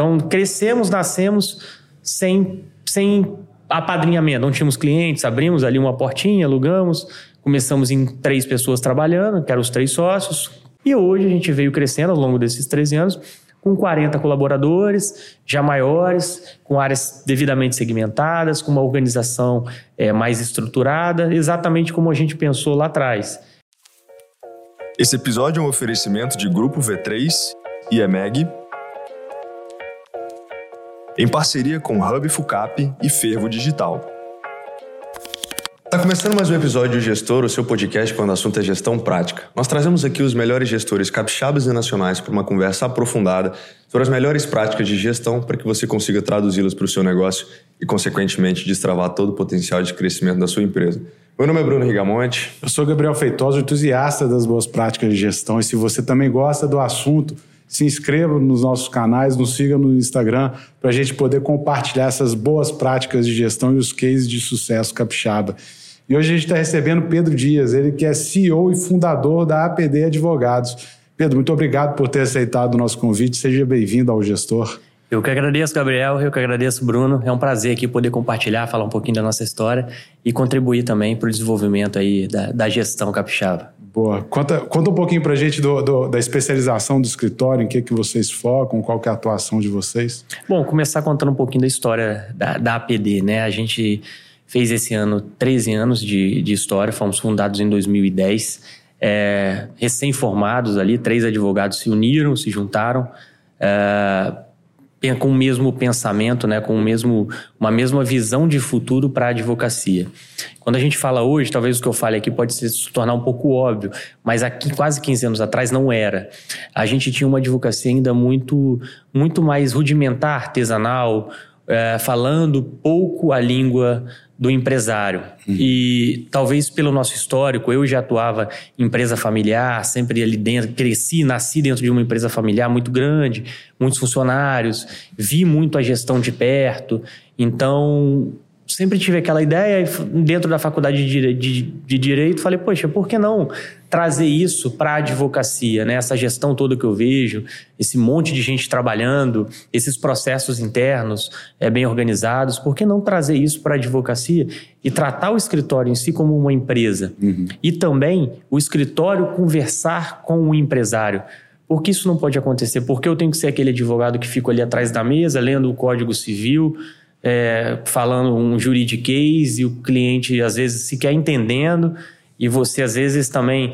Então, crescemos, nascemos sem, sem apadrinhamento. Não tínhamos clientes, abrimos ali uma portinha, alugamos, começamos em três pessoas trabalhando, que eram os três sócios. E hoje a gente veio crescendo ao longo desses 13 anos com 40 colaboradores, já maiores, com áreas devidamente segmentadas, com uma organização é, mais estruturada, exatamente como a gente pensou lá atrás. Esse episódio é um oferecimento de Grupo V3 e EMEG, em parceria com Hub Fucap e Fervo Digital. Está começando mais um episódio do Gestor, o seu podcast quando o assunto é gestão prática. Nós trazemos aqui os melhores gestores capixabas e nacionais para uma conversa aprofundada sobre as melhores práticas de gestão para que você consiga traduzi-las para o seu negócio e, consequentemente, destravar todo o potencial de crescimento da sua empresa. Meu nome é Bruno Rigamonte. Eu sou Gabriel Feitosa, entusiasta das boas práticas de gestão. E se você também gosta do assunto, se inscreva nos nossos canais, nos siga no Instagram para a gente poder compartilhar essas boas práticas de gestão e os cases de sucesso capixaba. E hoje a gente está recebendo Pedro Dias, ele que é CEO e fundador da APD Advogados. Pedro, muito obrigado por ter aceitado o nosso convite. Seja bem-vindo ao Gestor. Eu que agradeço, Gabriel. Eu que agradeço, Bruno. É um prazer aqui poder compartilhar, falar um pouquinho da nossa história e contribuir também para o desenvolvimento aí da, da gestão capixaba. Boa. Conta, conta um pouquinho para a gente do, do, da especialização do escritório, em que, que vocês focam, qual que é a atuação de vocês. Bom, começar contando um pouquinho da história da, da APD, né? A gente fez esse ano 13 anos de, de história, fomos fundados em 2010, é, recém-formados ali, três advogados se uniram, se juntaram, é, com o mesmo pensamento, né, com o mesmo, uma mesma visão de futuro para a advocacia. Quando a gente fala hoje, talvez o que eu fale aqui pode se tornar um pouco óbvio, mas aqui quase 15 anos atrás não era. A gente tinha uma advocacia ainda muito, muito mais rudimentar, artesanal, é, falando pouco a língua do empresário. Uhum. E talvez pelo nosso histórico, eu já atuava em empresa familiar, sempre ali dentro, cresci, nasci dentro de uma empresa familiar muito grande, muitos funcionários, vi muito a gestão de perto. Então, sempre tive aquela ideia dentro da faculdade de, de, de direito, falei, poxa, por que não trazer isso para a advocacia, né? Essa gestão toda que eu vejo, esse monte de gente trabalhando, esses processos internos é, bem organizados, por que não trazer isso para a advocacia e tratar o escritório em si como uma empresa? Uhum. E também o escritório conversar com o empresário. Por que isso não pode acontecer? Porque eu tenho que ser aquele advogado que fica ali atrás da mesa, lendo o Código Civil, é, falando um juridiquês e o cliente às vezes sequer entendendo e você às vezes também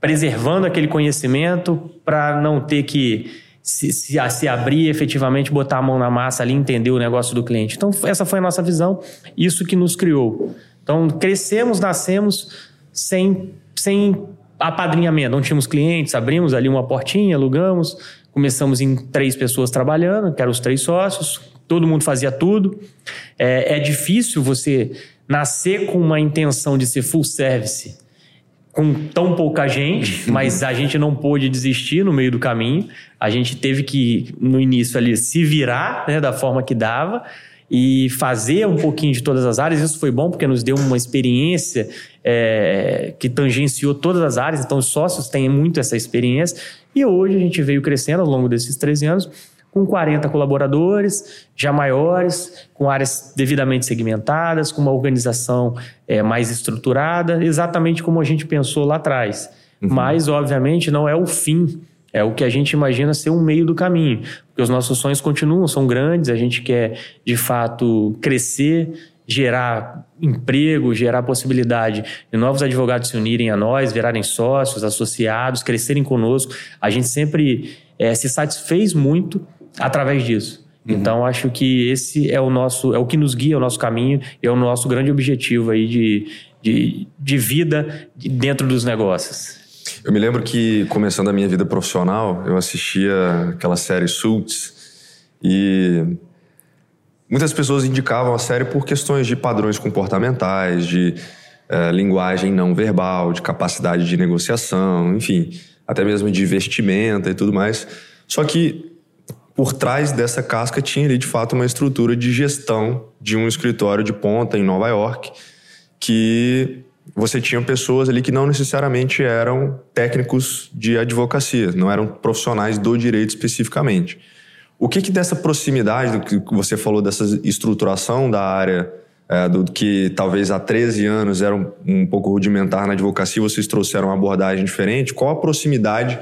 preservando aquele conhecimento para não ter que se, se, se, abrir efetivamente, botar a mão na massa ali, entender o negócio do cliente. Então, essa foi a nossa visão, isso que nos criou. Então, crescemos, nascemos sem, sem apadrinhamento. Não tínhamos clientes, abrimos ali uma portinha, alugamos, começamos em três pessoas trabalhando, que eram os três sócios, todo mundo fazia tudo. É, é difícil você nascer com uma intenção de ser full service com tão pouca gente, mas a gente não pôde desistir no meio do caminho. A gente teve que, no início ali, se virar né, da forma que dava e fazer um pouquinho de todas as áreas. Isso foi bom porque nos deu uma experiência é, que tangenciou todas as áreas. Então, os sócios têm muito essa experiência. E hoje a gente veio crescendo ao longo desses 13 anos com 40 colaboradores, já maiores, com áreas devidamente segmentadas, com uma organização é, mais estruturada, exatamente como a gente pensou lá atrás. Uhum. Mas, obviamente, não é o fim. É o que a gente imagina ser um meio do caminho. Porque os nossos sonhos continuam, são grandes, a gente quer, de fato, crescer, gerar emprego, gerar possibilidade de novos advogados se unirem a nós, virarem sócios, associados, crescerem conosco. A gente sempre é, se satisfez muito através disso. Uhum. Então acho que esse é o nosso, é o que nos guia, é o nosso caminho, é o nosso grande objetivo aí de, de, de vida dentro dos negócios. Eu me lembro que começando a minha vida profissional, eu assistia aquela série Suits e muitas pessoas indicavam a série por questões de padrões comportamentais, de é, linguagem não verbal, de capacidade de negociação, enfim, até mesmo de vestimenta e tudo mais. Só que por trás dessa casca tinha ali de fato uma estrutura de gestão de um escritório de ponta em Nova York, que você tinha pessoas ali que não necessariamente eram técnicos de advocacia, não eram profissionais do direito especificamente. O que, que dessa proximidade do que você falou, dessa estruturação da área, é, do que talvez há 13 anos era um, um pouco rudimentar na advocacia, vocês trouxeram uma abordagem diferente? Qual a proximidade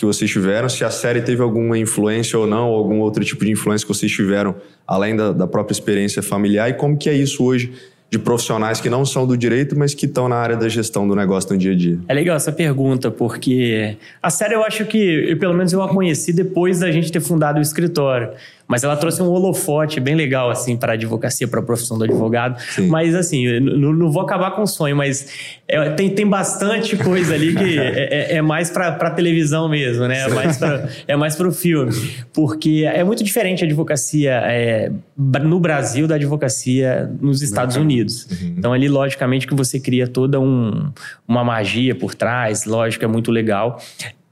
que vocês tiveram? Se a série teve alguma influência ou não, ou algum outro tipo de influência que vocês tiveram, além da, da própria experiência familiar, e como que é isso hoje de profissionais que não são do direito, mas que estão na área da gestão do negócio no dia a dia? É legal essa pergunta, porque a série eu acho que, eu, pelo menos eu a conheci depois da gente ter fundado o escritório. Mas ela trouxe um holofote bem legal, assim, para a advocacia, para a profissão do advogado. Sim. Mas, assim, não, não, vou acabar com o sonho, mas é, tem, tem bastante coisa ali que é, é, é mais para televisão mesmo, né? É mais, pra, é para o filme. Porque é muito diferente a advocacia é, no Brasil da advocacia nos Estados uhum. Unidos. Uhum. Então, ali, logicamente, que você cria toda um, uma magia por trás, lógico, é muito legal.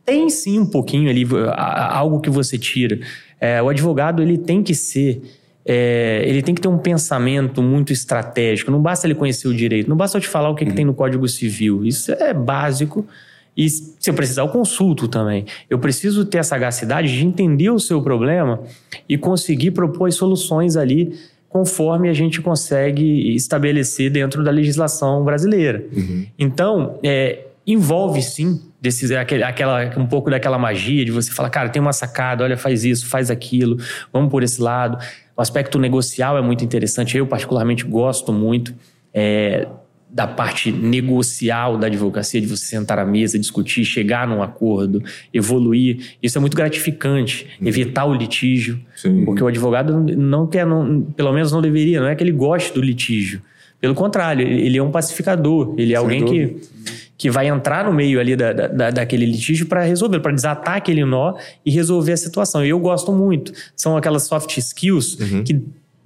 Tem sim um pouquinho ali, algo que você tira. É, o advogado ele tem que ser é, ele tem que ter um pensamento muito estratégico. Não basta ele conhecer o direito, não basta eu te falar o que, uhum. que tem no Código Civil. Isso é básico. E se eu precisar, eu consulto também. Eu preciso ter a sagacidade de entender o seu problema e conseguir propor soluções ali conforme a gente consegue estabelecer dentro da legislação brasileira. Uhum. Então, é, envolve sim desses, aquele, aquela, um pouco daquela magia de você falar, cara, tem uma sacada, olha, faz isso, faz aquilo, vamos por esse lado. O aspecto negocial é muito interessante, eu particularmente gosto muito é, da parte negocial da advocacia, de você sentar à mesa, discutir, chegar num acordo, evoluir. Isso é muito gratificante, uhum. evitar o litígio, Sim. porque o advogado não quer, não, pelo menos não deveria, não é que ele goste do litígio. Pelo contrário, ele é um pacificador, ele é Sem alguém dúvida. que que vai entrar no meio ali da, da daquele litígio para resolver, para desatar aquele nó e resolver a situação. E eu gosto muito. São aquelas soft skills uhum. que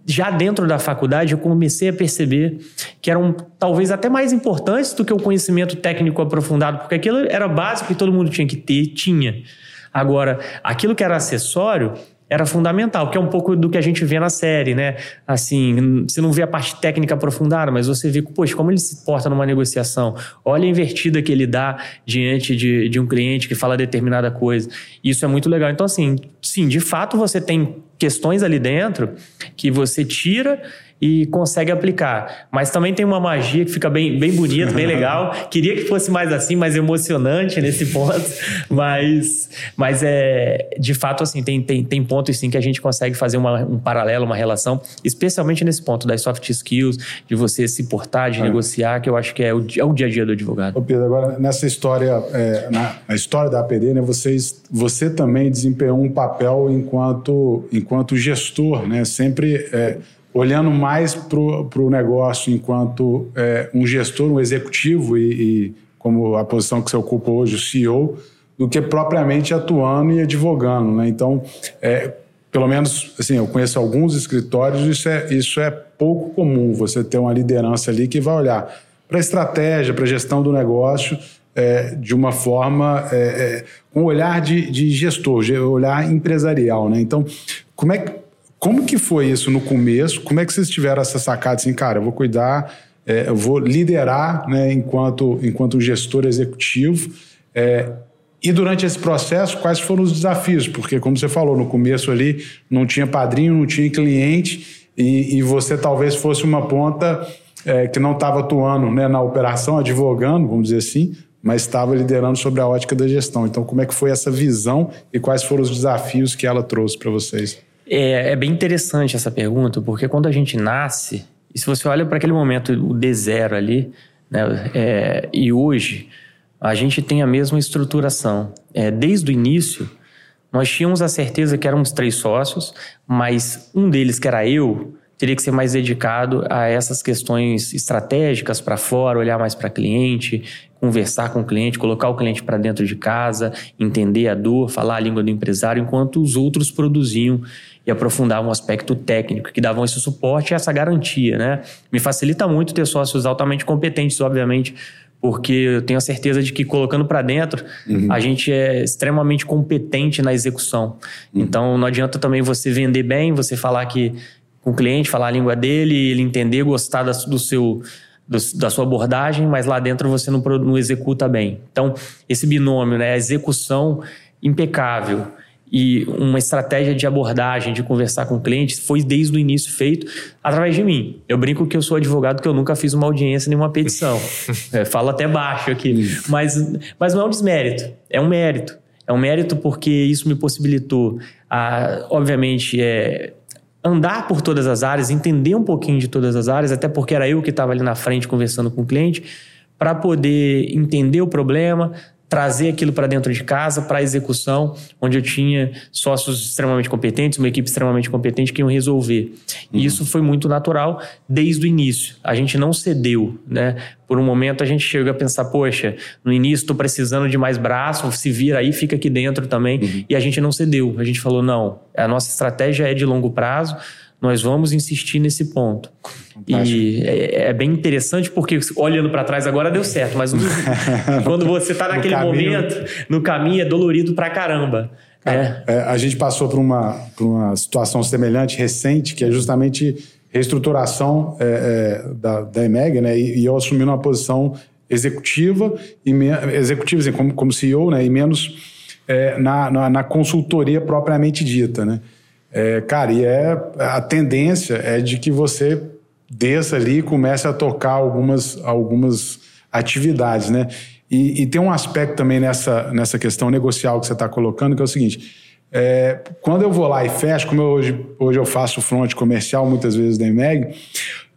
já dentro da faculdade eu comecei a perceber que eram talvez até mais importantes do que o conhecimento técnico aprofundado, porque aquilo era básico e todo mundo tinha que ter, tinha. Agora, aquilo que era acessório, era fundamental, que é um pouco do que a gente vê na série, né? Assim, você não vê a parte técnica aprofundada, mas você vê, poxa, como ele se porta numa negociação. Olha a invertida que ele dá diante de, de um cliente que fala determinada coisa. Isso é muito legal. Então, assim, sim, de fato você tem questões ali dentro que você tira e consegue aplicar. Mas também tem uma magia que fica bem, bem bonita, bem legal. Queria que fosse mais assim, mais emocionante nesse ponto. Mas, mas é de fato assim, tem, tem, tem pontos sim que a gente consegue fazer uma, um paralelo, uma relação, especialmente nesse ponto das soft skills, de você se portar, de é. negociar, que eu acho que é o, é o dia a dia do advogado. Ô Pedro, agora nessa história, é, na, na, história da APD, né, vocês, você também desempenhou um papel enquanto, enquanto gestor, né? Sempre. Olhando mais para o negócio enquanto é, um gestor, um executivo e, e, como a posição que você ocupa hoje, o CEO, do que propriamente atuando e advogando. Né? Então, é, pelo menos, assim, eu conheço alguns escritórios, isso é, isso é pouco comum, você ter uma liderança ali que vai olhar para a estratégia, para a gestão do negócio, é, de uma forma, é, é, com um olhar de, de gestor, olhar empresarial. Né? Então, como é que como que foi isso no começo? Como é que vocês tiveram essa sacada assim, cara, eu vou cuidar, é, eu vou liderar né, enquanto, enquanto gestor executivo. É, e durante esse processo, quais foram os desafios? Porque, como você falou, no começo ali não tinha padrinho, não tinha cliente, e, e você talvez fosse uma ponta é, que não estava atuando né, na operação, advogando, vamos dizer assim, mas estava liderando sobre a ótica da gestão. Então, como é que foi essa visão e quais foram os desafios que ela trouxe para vocês? É, é bem interessante essa pergunta, porque quando a gente nasce, e se você olha para aquele momento, o D0 ali, né, é, e hoje, a gente tem a mesma estruturação. É, desde o início, nós tínhamos a certeza que éramos três sócios, mas um deles, que era eu, teria que ser mais dedicado a essas questões estratégicas para fora, olhar mais para cliente, conversar com o cliente, colocar o cliente para dentro de casa, entender a dor, falar a língua do empresário, enquanto os outros produziam e aprofundavam um aspecto técnico, que davam esse suporte e essa garantia, né? Me facilita muito ter sócios altamente competentes, obviamente, porque eu tenho a certeza de que colocando para dentro, uhum. a gente é extremamente competente na execução. Uhum. Então não adianta também você vender bem, você falar que com o cliente, falar a língua dele, ele entender, gostar do seu da sua abordagem, mas lá dentro você não, não executa bem. Então, esse binômio, né, a execução impecável e uma estratégia de abordagem, de conversar com clientes, foi desde o início feito através de mim. Eu brinco que eu sou advogado que eu nunca fiz uma audiência nem uma petição. é, falo até baixo aqui. Mas, mas não é um desmérito, é um mérito. É um mérito porque isso me possibilitou, a, obviamente, é, andar por todas as áreas, entender um pouquinho de todas as áreas, até porque era eu que estava ali na frente conversando com o cliente, para poder entender o problema, trazer aquilo para dentro de casa, para a execução, onde eu tinha sócios extremamente competentes, uma equipe extremamente competente que iam resolver. Uhum. E isso foi muito natural desde o início. A gente não cedeu, né? Por um momento a gente chega a pensar, poxa, no início estou precisando de mais braço, se vira aí, fica aqui dentro também. Uhum. E a gente não cedeu. A gente falou, não, a nossa estratégia é de longo prazo, nós vamos insistir nesse ponto. Fantástico. E é, é, bem interessante porque olhando para trás agora deu certo, mas quando você está naquele no momento, no caminho é dolorido pra caramba. É. é. a gente passou por uma, por uma situação semelhante recente, que é justamente reestruturação é, é, da, da EMEG, né? E, e, eu assumi uma posição executiva, e me, executiva assim, como, como CEO, né? E menos é, na, na, na consultoria propriamente dita, né? É, cara, e é, a tendência é de que você desça ali e comece a tocar algumas, algumas atividades, né? E, e tem um aspecto também nessa, nessa questão negocial que você está colocando, que é o seguinte: é, quando eu vou lá e fecho, como eu hoje, hoje eu faço front comercial muitas vezes da EMEG,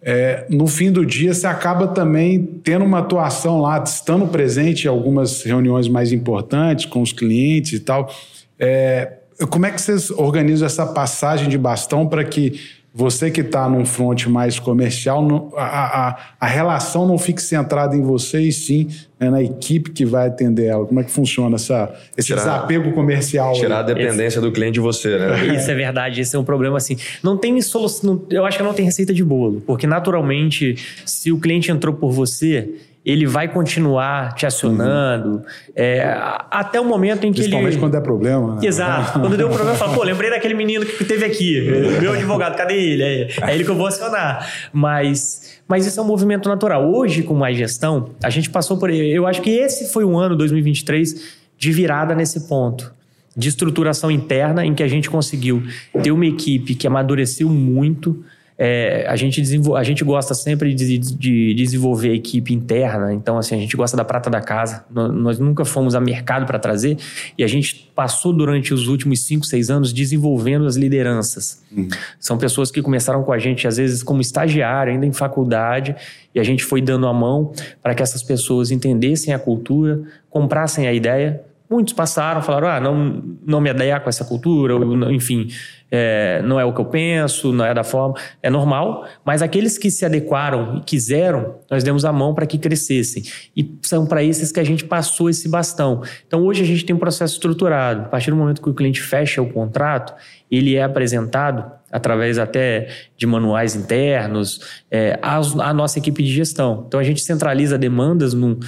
é, no fim do dia você acaba também tendo uma atuação lá, estando presente em algumas reuniões mais importantes com os clientes e tal. É, como é que vocês organizam essa passagem de bastão para que você que está num front mais comercial, a, a, a, relação não fique centrada em você e sim né, na equipe que vai atender ela? Como é que funciona essa, esse tirar, desapego comercial? Tirar aí? a dependência esse, do cliente de você, né? Isso é verdade, esse é um problema assim. Não tem solução, eu acho que não tem receita de bolo, porque naturalmente, se o cliente entrou por você ele vai continuar te acionando uhum. é, até o momento em que Principalmente ele... quando é problema. Né? Exato. quando deu um problema, fala, pô, lembrei daquele menino que teve aqui, meu advogado, cadê ele? É, é ele que eu vou acionar. Mas, mas isso é um movimento natural. Hoje, com mais gestão, a gente passou por... Eu acho que esse foi um ano, 2023, de virada nesse ponto de estruturação interna em que a gente conseguiu ter uma equipe que amadureceu muito, é, a, gente a gente gosta sempre de, de, desenvolver a equipe interna, então assim, a gente gosta da prata da casa. Nós nunca fomos a mercado para trazer e a gente passou durante os últimos 5, 6 anos desenvolvendo as lideranças. Uhum. São pessoas que começaram com a gente, às vezes, como estagiário, ainda em faculdade, e a gente foi dando a mão para que essas pessoas entendessem a cultura, comprassem a ideia, Muitos passaram, falaram, ah, não, não me adequar com essa cultura, ou, enfim, é, não é o que eu penso, não é da forma. É normal, mas aqueles que se adequaram e quiseram, nós demos a mão para que crescessem. E são para esses que a gente passou esse bastão. Então hoje a gente tem um processo estruturado. A partir do momento que o cliente fecha o contrato, ele é apresentado através até de manuais internos, é, a, a, nossa equipe de gestão. Então a gente centraliza demandas no,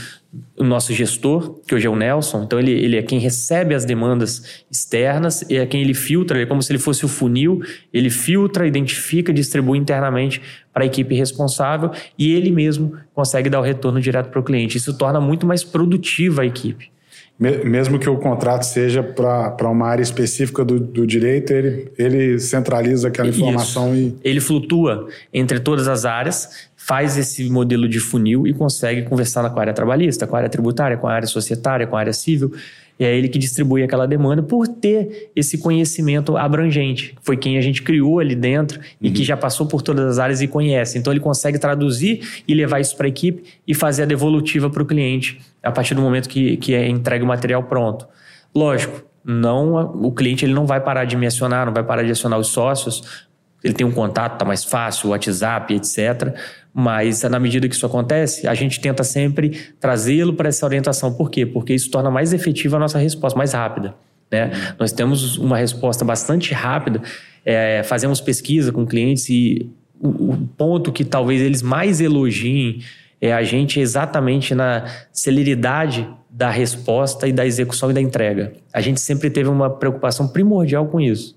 no, nosso gestor, que hoje é o Nelson. Então ele, ele é quem recebe as demandas externas e é quem ele filtra, é como se ele fosse o funil, ele filtra, identifica, distribui internamente para a equipe responsável e ele mesmo consegue dar o retorno direto para o cliente. Isso torna muito mais produtiva a equipe. Mesmo que o contrato seja para uma área específica do, do, direito, ele, ele centraliza aquela informação Isso. e. Ele flutua entre todas as áreas, faz esse modelo de funil e consegue conversar com a área trabalhista, com a área tributária, com a área societária, com a área civil. E é ele que distribui aquela demanda por ter esse conhecimento abrangente. Foi quem a gente criou ali dentro e que uhum. já passou por todas as áreas e conhece. Então ele consegue traduzir e levar isso para a equipe e fazer a devolutiva para o cliente a partir do momento que, que é entregue o material pronto. Lógico, não o cliente ele não vai parar de me acionar, não vai parar de acionar os sócios. Ele tem um contato, tá mais fácil, WhatsApp, etc. Mas na medida que isso acontece, a gente tenta sempre trazê-lo para essa orientação. Por quê? Porque isso torna mais efetiva a nossa resposta, mais rápida. Né? Nós temos uma resposta bastante rápida, é, fazemos pesquisa com clientes e o, o, ponto que talvez eles mais elogiem é a gente exatamente na celeridade da resposta e da execução e da entrega. A gente sempre teve uma preocupação primordial com isso.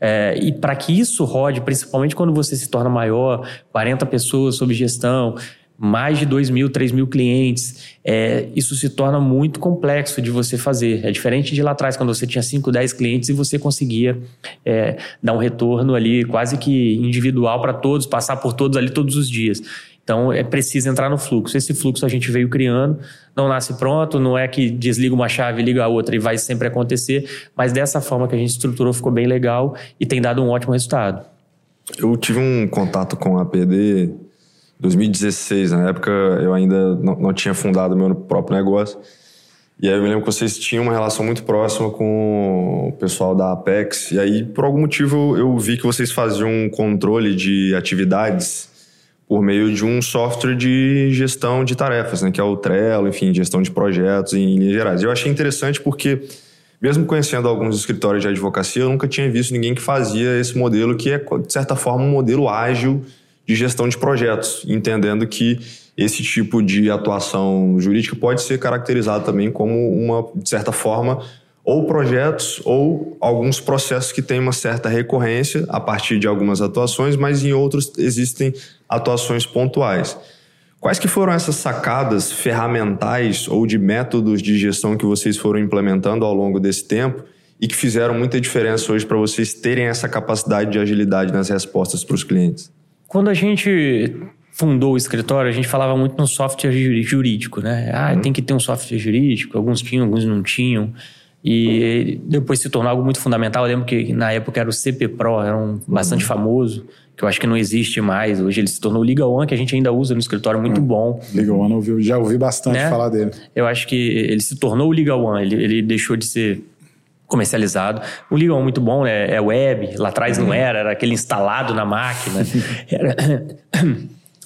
É, e para que isso rode, principalmente quando você se torna maior, 40 pessoas sob gestão, mais de 2 mil, 3 mil clientes, é, isso se torna muito complexo de você fazer. É diferente de lá atrás, quando você tinha 5, 10 clientes e você conseguia é, dar um retorno ali quase que individual para todos, passar por todos ali todos os dias. Então é preciso entrar no fluxo. Esse fluxo a gente veio criando, não nasce pronto, não é que desliga uma chave, liga a outra e vai sempre acontecer, mas dessa forma que a gente estruturou ficou bem legal e tem dado um ótimo resultado. Eu tive um contato com a PD em 2016, na época eu ainda não, não tinha fundado meu próprio negócio. E aí eu me lembro que vocês tinham uma relação muito próxima com o pessoal da Apex. E aí, por algum motivo, eu vi que vocês faziam um controle de atividades por meio de um software de gestão de tarefas, né, que é o Trello, enfim, gestão de projetos em linhas gerais. Eu achei interessante porque, mesmo conhecendo alguns escritórios de advocacia, eu nunca tinha visto ninguém que fazia esse modelo, que é, de certa forma, um modelo ágil de gestão de projetos, entendendo que esse tipo de atuação jurídica pode ser caracterizado também como uma, de certa forma, ou projetos ou alguns processos que têm uma certa recorrência a partir de algumas atuações, mas em outros existem atuações pontuais. Quais que foram essas sacadas ferramentais ou de métodos de gestão que vocês foram implementando ao longo desse tempo e que fizeram muita diferença hoje para vocês terem essa capacidade de agilidade nas respostas para os clientes? Quando a gente fundou o escritório, a gente falava muito no software jurídico, né? Ah, hum. tem que ter um software jurídico, alguns tinham, alguns não tinham. E depois se tornou algo muito fundamental. Eu lembro que na época era o CP Pro, era um bastante uhum. famoso, que eu acho que não existe mais. Hoje ele se tornou o Liga One, que a gente ainda usa no escritório, muito uhum. bom. Liga One, eu já ouvi bastante né? falar dele. Eu acho que ele se tornou o Liga One, ele, ele deixou de ser comercializado. O Liga One muito bom, é, é web, lá atrás uhum. não era, era aquele instalado na máquina. era...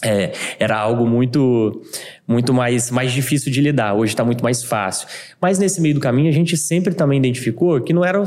É, era algo muito muito mais, mais difícil de lidar. Hoje está muito mais fácil. Mas nesse meio do caminho, a gente sempre também identificou que não era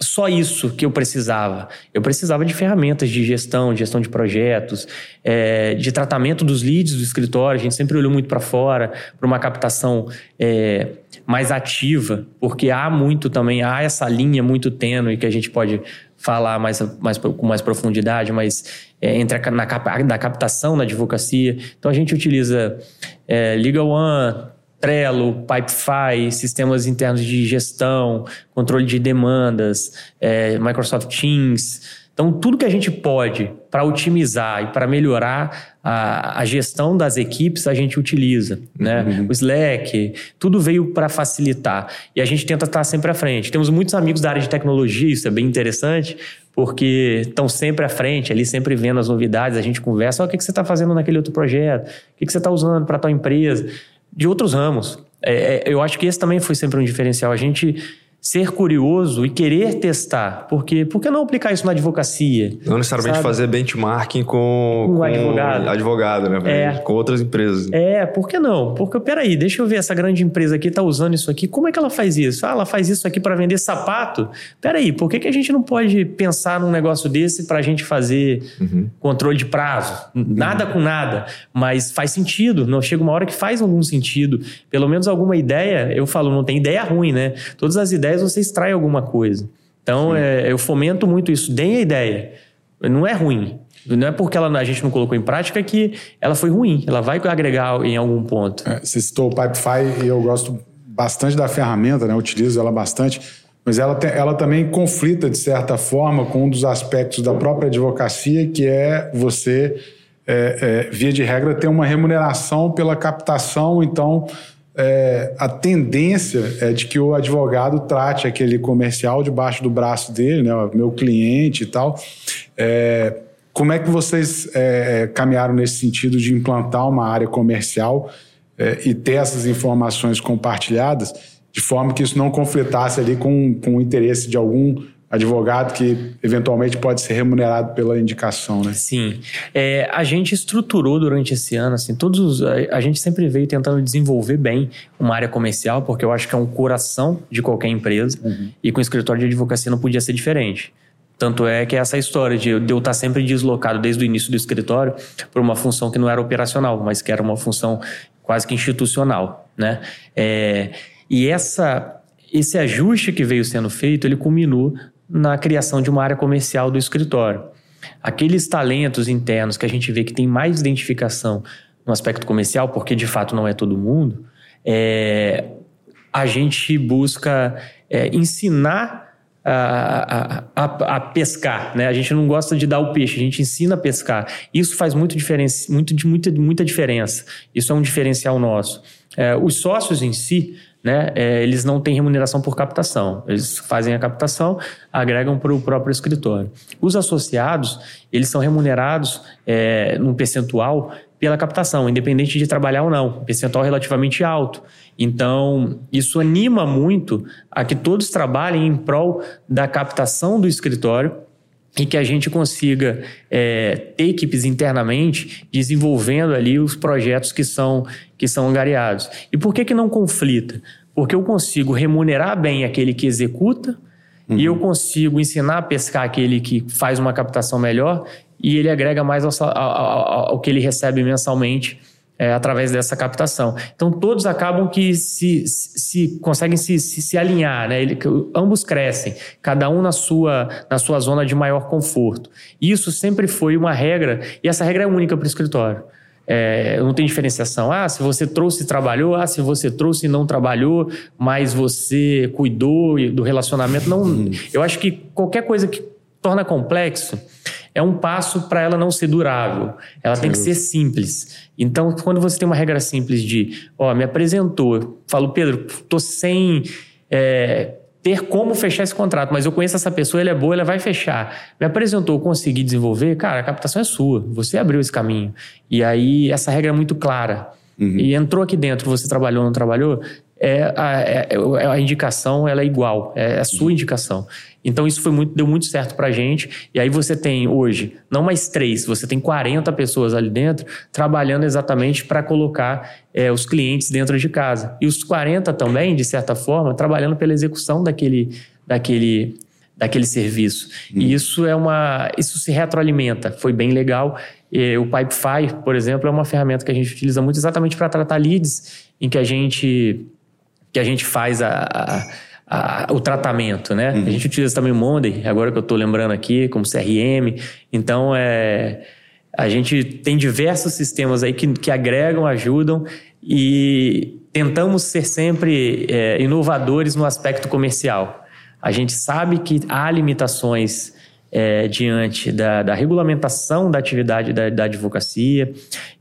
só isso que eu precisava. Eu precisava de ferramentas de gestão, de gestão de projetos, é, de tratamento dos leads do escritório. A gente sempre olhou muito para fora, para uma captação é, mais ativa, porque há muito também, há essa linha muito tênue que a gente pode falar mais, mais, com mais profundidade, mas é, entre a, na, na captação na advocacia. Então a gente utiliza é, One, Trello, Pipefy, sistemas internos de gestão, controle de demandas, é, Microsoft Teams. Então, tudo que a gente pode para otimizar e para melhorar a, a, gestão das equipes, a gente utiliza. Né? Uhum. O Slack, tudo veio para facilitar. E a gente tenta estar sempre à frente. Temos muitos amigos da área de tecnologia, isso é bem interessante, porque estão sempre à frente, ali sempre vendo as novidades, a gente conversa, oh, o que, que você está fazendo naquele outro projeto, o que, que você está usando para a tua empresa, de outros ramos. É, é, eu acho que esse também foi sempre um diferencial. A gente ser curioso e querer testar. Porque por que não aplicar isso na advocacia? Não necessariamente sabe? fazer benchmarking com, com, com advogado. advogado, né? É. Com outras empresas. É, por que não? Porque, peraí, deixa eu ver, essa grande empresa aqui está usando isso aqui, como é que ela faz isso? Ah, ela faz isso aqui para vender sapato? Peraí, por que, que a gente não pode pensar num negócio desse para a gente fazer uhum. controle de prazo? Nada uhum. com nada, mas faz sentido. Não chega uma hora que faz algum sentido. Pelo menos alguma ideia, eu falo, não tem ideia ruim, né? Todas as ideias ideias você extrai alguma coisa. Então, é, eu fomento muito isso. Deem a ideia. Não é ruim. Não é porque ela, a gente não colocou em prática que ela foi ruim. Ela vai agregar em algum ponto. É, você citou o Pipefy e eu gosto bastante da ferramenta, né? Eu utilizo ela bastante. Mas ela, tem, ela também conflita, de certa forma, com um dos aspectos da própria advocacia, que é você, é, é, via de regra, ter uma remuneração pela captação. Então, é, a tendência é de que o advogado trate aquele comercial debaixo do braço dele, né, meu cliente e tal. É, como é que vocês é, é caminharam nesse sentido de implantar uma área comercial é, e ter essas informações compartilhadas de forma que isso não conflitasse ali com, com o interesse de algum advogado que eventualmente pode ser remunerado pela indicação, né? Sim. É, a gente estruturou durante esse ano, assim, todos os, a, a, gente sempre veio tentando desenvolver bem uma área comercial, porque eu acho que é um coração de qualquer empresa, uhum. e com o escritório de advocacia não podia ser diferente. Tanto é que essa história de, eu estar sempre deslocado desde o início do escritório para uma função que não era operacional, mas que era uma função quase que institucional, né? É, e essa esse ajuste que veio sendo feito, ele culminou na criação de uma área comercial do escritório. aqueles talentos internos que a gente vê que tem mais identificação no aspecto comercial, porque de fato não é todo mundo, é, a gente busca é, ensinar a, a, a, pescar, né? A gente não gosta de dar o peixe, a gente ensina a pescar. Isso faz muito diferença, muito, muita, muita diferença. Isso é um diferencial nosso. É, os sócios em si, né, é, eles não têm remuneração por captação. Eles fazem a captação, agregam para o próprio escritório. Os associados, eles são remunerados é, num percentual pela captação, independente de trabalhar ou não, percentual relativamente alto. Então, isso anima muito a que todos trabalhem em prol da captação do escritório e que a gente consiga é, ter equipes internamente desenvolvendo ali os projetos que são, que são angariados. E por que, que não conflita? Porque eu consigo remunerar bem aquele que executa uhum. e eu consigo ensinar a pescar aquele que faz uma captação melhor e ele agrega mais ao, ao, ao que ele recebe mensalmente é, através dessa captação. Então todos acabam que se, se conseguem se, se, se alinhar, né? Ele, ambos crescem, cada um na sua, na sua zona de maior conforto. Isso sempre foi uma regra, e essa regra é única para o escritório. É, não tem diferenciação. Ah, se você trouxe e trabalhou, ah, se você trouxe e não trabalhou, mas você cuidou do relacionamento. Não, uhum. eu acho que qualquer coisa que torna complexo é um passo para ela não ser durável. Ela Sim. tem que ser simples. Então, quando você tem uma regra simples de, ó, me apresentou, falo, Pedro, tô sem é, ter como fechar esse contrato, mas eu conheço essa pessoa, ele é boa, ela vai fechar. Me apresentou, consegui desenvolver, cara, a captação é sua, você abriu esse caminho. E aí, essa regra é muito clara. Uhum. E entrou aqui dentro, você trabalhou ou não trabalhou, é a, é, é a, indicação ela é igual, é a sua indicação. Então isso foi muito, deu muito certo pra gente. E aí você tem hoje, não mais três, você tem 40 pessoas ali dentro trabalhando exatamente para colocar é, os clientes dentro de casa. E os 40 também, de certa forma, trabalhando pela execução daquele, daquele, daquele serviço. Hum. E isso é uma. Isso se retroalimenta. Foi bem legal. O Pipefy, por exemplo, é uma ferramenta que a gente utiliza muito exatamente para tratar leads, em que a gente, que a gente faz a, a a, o tratamento, né? Uhum. A gente utiliza também o Monday, agora que eu estou lembrando aqui, como CRM. Então, é, a gente tem diversos sistemas aí que, que agregam, ajudam e tentamos ser sempre é, inovadores no aspecto comercial. A gente sabe que há limitações é, diante da, da, regulamentação da atividade da, da advocacia,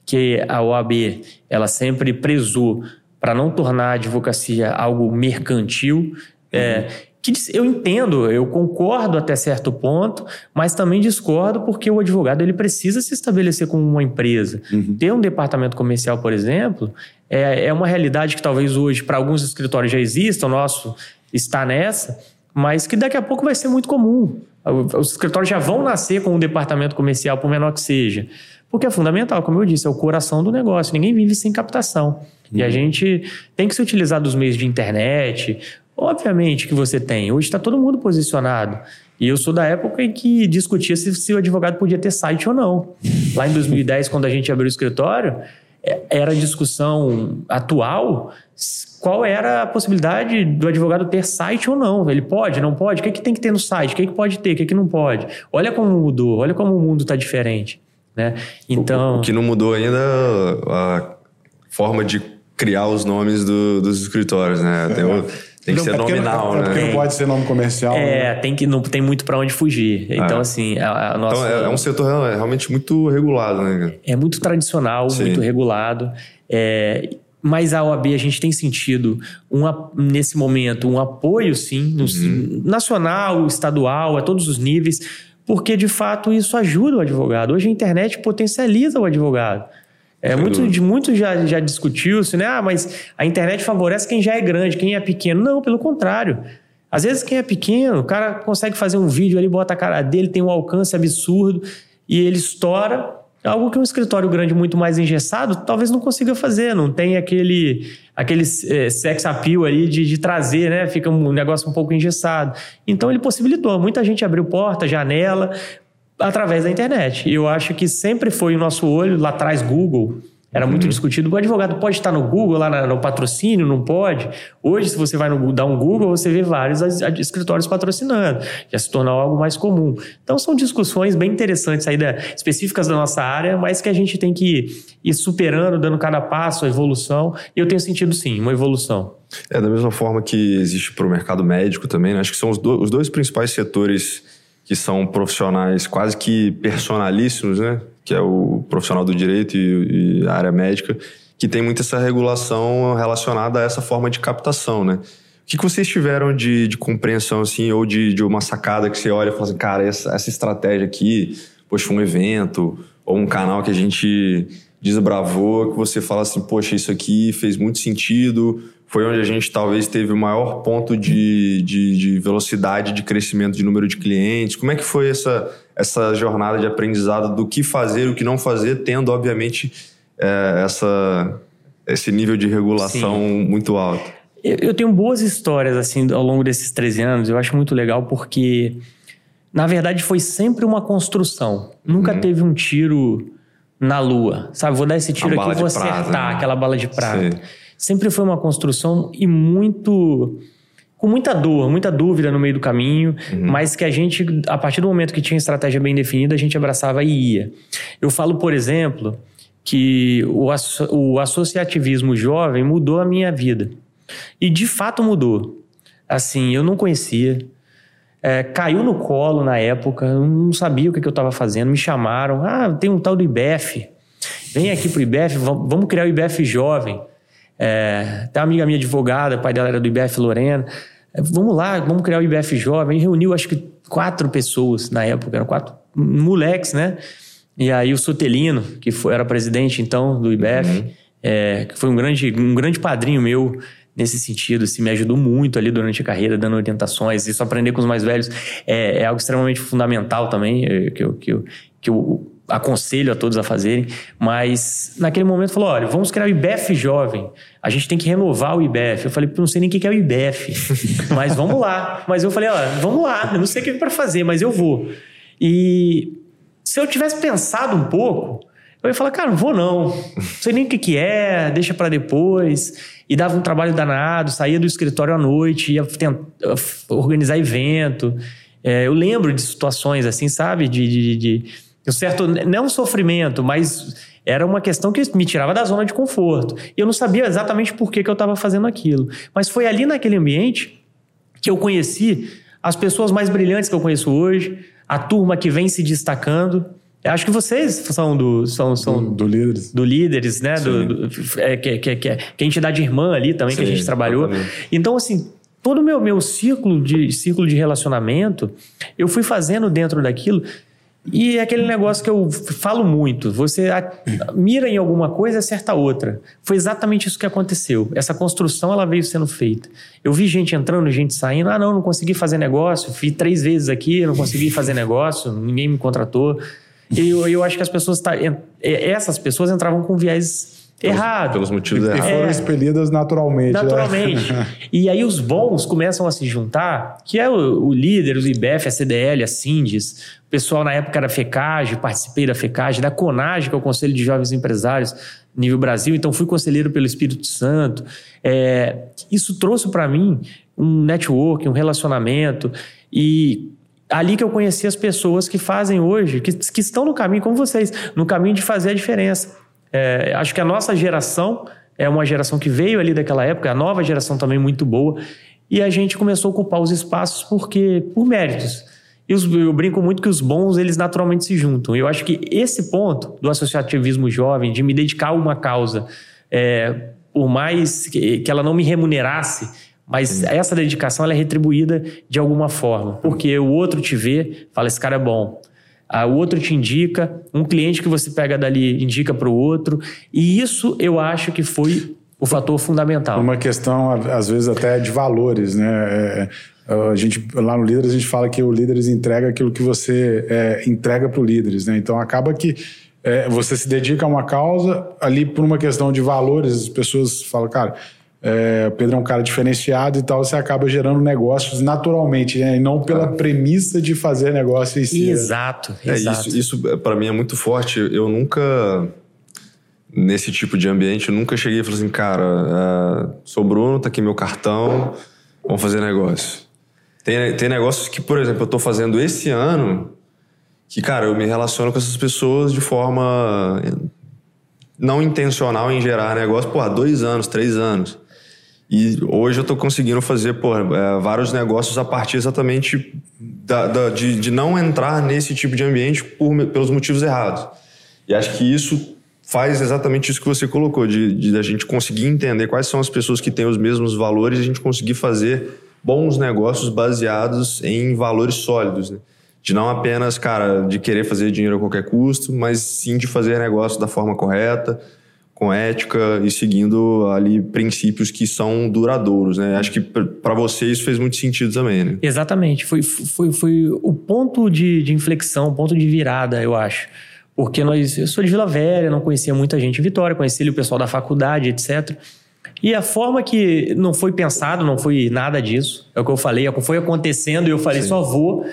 que a OAB ela sempre prezou para não tornar a advocacia algo mercantil, é, que eu entendo, eu concordo até certo ponto, mas também discordo porque o advogado ele precisa se estabelecer como uma empresa. Uhum. Ter um departamento comercial, por exemplo, é, é uma realidade que talvez hoje para alguns escritórios já exista, o nosso está nessa, mas que daqui a pouco vai ser muito comum. Os escritórios já vão nascer com um departamento comercial, por menor que seja. Porque é fundamental, como eu disse, é o coração do negócio. Ninguém vive sem captação. Uhum. E a uhum. gente tem que se utilizar dos meios de internet, Obviamente que você tem. Hoje está todo mundo posicionado. E eu sou da época em que discutia se, se, o advogado podia ter site ou não. Lá em 2010, quando a gente abriu o escritório, é, era a discussão atual qual era a possibilidade do advogado ter site ou não. Ele pode, não pode? O que, é que tem que ter no site? O que, é que pode ter? O que, é que não pode? Olha como mudou, olha como o mundo está diferente. Né? Então... O, o, que não mudou ainda a forma de criar os nomes do, dos escritórios, né? Tem o tem que ser é nominal, não, é, né? Porque não pode ser nome comercial. É, né? tem que não tem muito para onde fugir. Então, é. assim, a, a nossa. Então, é, é, um setor realmente muito regulado, né? É muito tradicional, Sim. muito regulado. É, mas a OAB a gente tem sentido um, nesse momento um apoio, sim, no, uhum. nacional, estadual, a todos os níveis, porque de fato isso ajuda o advogado. Hoje a internet potencializa o advogado. É, muito, muito já, já discutiu-se, né? Ah, mas a internet favorece quem já é grande, quem é pequeno. Não, pelo contrário. Às vezes quem é pequeno, o cara consegue fazer um vídeo ali, bota a cara dele, tem um alcance absurdo e ele estoura. Algo que um escritório grande muito mais engessado talvez não consiga fazer, não tem aquele, aquele é, sex appeal ali de, de trazer, né? Fica um negócio um pouco engessado. Então ele possibilitou, muita gente abriu porta, janela, através da internet. E eu acho que sempre foi o nosso olho, lá atrás Google, Era muito discutido. O advogado pode estar no Google, lá no patrocínio, não pode. Hoje, se você vai no, dar um Google, você vê vários escritórios patrocinando. Já se tornou algo mais comum. Então, são discussões bem interessantes aí da, específicas da nossa área, mas que a gente tem que ir superando, dando cada passo, a evolução. E eu tenho sentido, sim, uma evolução. É, da mesma forma que existe para o mercado médico também, né? acho que são os, do, os dois principais setores que são profissionais quase que personalíssimos, né? Que é o profissional do direito e, e a área médica, que tem muito essa regulação relacionada a essa forma de captação, né? O que, que vocês tiveram de, de compreensão, assim, ou de, de uma sacada que você olha e fala assim, cara, essa, essa estratégia aqui, poxa, um evento ou um canal que a gente desbravou, que você fala assim, poxa, isso aqui fez muito sentido, foi onde a gente talvez teve o maior ponto de, de, de, velocidade de crescimento de número de clientes. Como é que foi essa, essa jornada de aprendizado do que fazer e o que não fazer, tendo, obviamente, é, essa, esse nível de regulação Sim. muito alto? Eu, tenho boas histórias assim ao longo desses 13 anos. Eu acho muito legal porque, na verdade, foi sempre uma construção. Nunca uhum. teve um tiro na lua. Sabe, vou dar esse tiro aqui e vou acertar né? aquela bala de prata. Sim sempre foi uma construção e muito com muita dor, muita dúvida no meio do caminho, uhum. mas que a gente, a partir do momento que tinha estratégia bem definida, a gente abraçava e ia. Eu falo, por exemplo, que o, asso o associativismo jovem mudou a minha vida. E de fato mudou. Assim, eu não conhecia. É, caiu no colo na época, eu não sabia o que, que eu estava fazendo, me chamaram. Ah, tem um tal do IBEF. Vem aqui pro IBEF, vamos criar o IBEF jovem. É, tem uma amiga minha advogada, pai dela era do IBF Lorena. É, vamos lá, vamos criar o IBF Jovem. E reuniu acho que quatro pessoas na época, eram quatro moleques, né? E aí o Sotelino, que foi, era presidente então do IBF, uhum. é, que foi um grande, um grande padrinho meu nesse sentido, assim, me ajudou muito ali durante a carreira, dando orientações. Isso aprender com os mais velhos é, é algo extremamente fundamental também, é, que eu, que eu, que eu aconselho a todos a fazerem, mas naquele momento falou: olha, vamos criar o IBEF jovem, a gente tem que renovar o IBEF. Eu falei, não sei nem o que é o IBEF, mas vamos lá. Mas eu falei: olha, vamos lá, eu não sei o que é para fazer, mas eu vou. E se eu tivesse pensado um pouco, eu ia falar, cara, não vou não, não sei nem o que, que é, deixa para depois. E dava um trabalho danado, saía do escritório à noite, ia tentar, organizar evento. É, eu lembro de situações assim, sabe? de, de, de um certo, não um sofrimento, mas era uma questão que me tirava da zona de conforto. E eu não sabia exatamente por que, que eu estava fazendo aquilo. Mas foi ali naquele ambiente que eu conheci as pessoas mais brilhantes que eu conheço hoje, a turma que vem se destacando. Acho que vocês são do. São, são do, do líderes. Do líderes, né? Do, do, é, que, que, que, que a entidade irmã ali também Sim, que a gente trabalhou. Exatamente. Então, assim, todo o meu, meu ciclo, de, ciclo de relacionamento, eu fui fazendo dentro daquilo e é aquele negócio que eu falo muito: você mira em alguma coisa e acerta outra. Foi exatamente isso que aconteceu. Essa construção ela veio sendo feita. Eu vi gente entrando, gente saindo. Ah, não, não consegui fazer negócio. Fui três vezes aqui, não consegui fazer negócio, ninguém me contratou. E eu, eu acho que as pessoas. Tá, essas pessoas entravam com viés errado. Pelos motivos e, errados. E foram é, expelidas naturalmente. Né? Naturalmente. e aí os bons começam a se juntar, que é o, o líder, o IBEF, a CDL, a Sindes, pessoal na época era FECAGE, participei da FECAGE, da CONAGE, que é o Conselho de Jovens Empresários nível Brasil, então fui conselheiro pelo Espírito Santo. É, isso trouxe para mim um network, um relacionamento e ali que eu conheci as pessoas que fazem hoje, que, que estão no caminho, como vocês, no caminho de fazer a diferença. É, acho que a nossa geração é uma geração que veio ali daquela época, a nova geração também muito boa, e a gente começou a ocupar os espaços porque por méritos. E os, eu brinco muito que os bons, eles naturalmente se juntam. Eu acho que esse ponto do associativismo jovem, de me dedicar a uma causa, é, por mais que, que ela não me remunerasse, mas essa dedicação ela é retribuída de alguma forma. Porque o outro te vê, fala, esse cara é bom o outro te indica, um cliente que você pega dali indica para o outro. E isso eu acho que foi o fator fundamental. Uma questão, às vezes, até de valores, né? É, é a gente, lá no Líderes, a gente fala que o Líderes entrega aquilo que você é, entrega para o Líderes, né? Então, acaba que é, você se dedica a uma causa, ali por uma questão de valores, as pessoas falam, cara é, o Pedro é um cara diferenciado e tal, você acaba gerando negócios naturalmente, né? E não pela ah. premissa de fazer negócio em si. Exato, é, exato. Isso, isso para mim é muito forte. Eu nunca. nesse tipo de ambiente, eu nunca cheguei e falei assim, cara, uh, sou Bruno, tá aqui meu cartão, vamos fazer negócio. Tem, tem negócios que, por exemplo, eu tô fazendo esse ano que, cara, eu me relaciono com essas pessoas de forma não intencional em gerar negócio, há dois anos, três anos. E hoje eu estou conseguindo fazer pô, é, vários negócios a partir exatamente da, da, de, de não entrar nesse tipo de ambiente por, pelos motivos errados. E acho que isso faz exatamente isso que você colocou, de, de a gente conseguir entender quais são as pessoas que têm os mesmos valores e a gente conseguir fazer bons negócios baseados em valores sólidos. Né? De não apenas, cara, de querer fazer dinheiro a qualquer custo, mas sim de fazer negócio da forma correta, com ética e seguindo ali princípios que são duradouros, né? Acho que para você isso fez muito sentido também, né? Exatamente. Foi, foi, foi o ponto de, de inflexão, o ponto de virada, eu acho. Porque nós, eu sou de Vila Velha, não conhecia muita gente em Vitória, conheci ali o pessoal da faculdade, etc. E a forma que não foi pensado, não foi nada disso. É o que eu falei, é foi acontecendo e eu falei, Sim. só vou.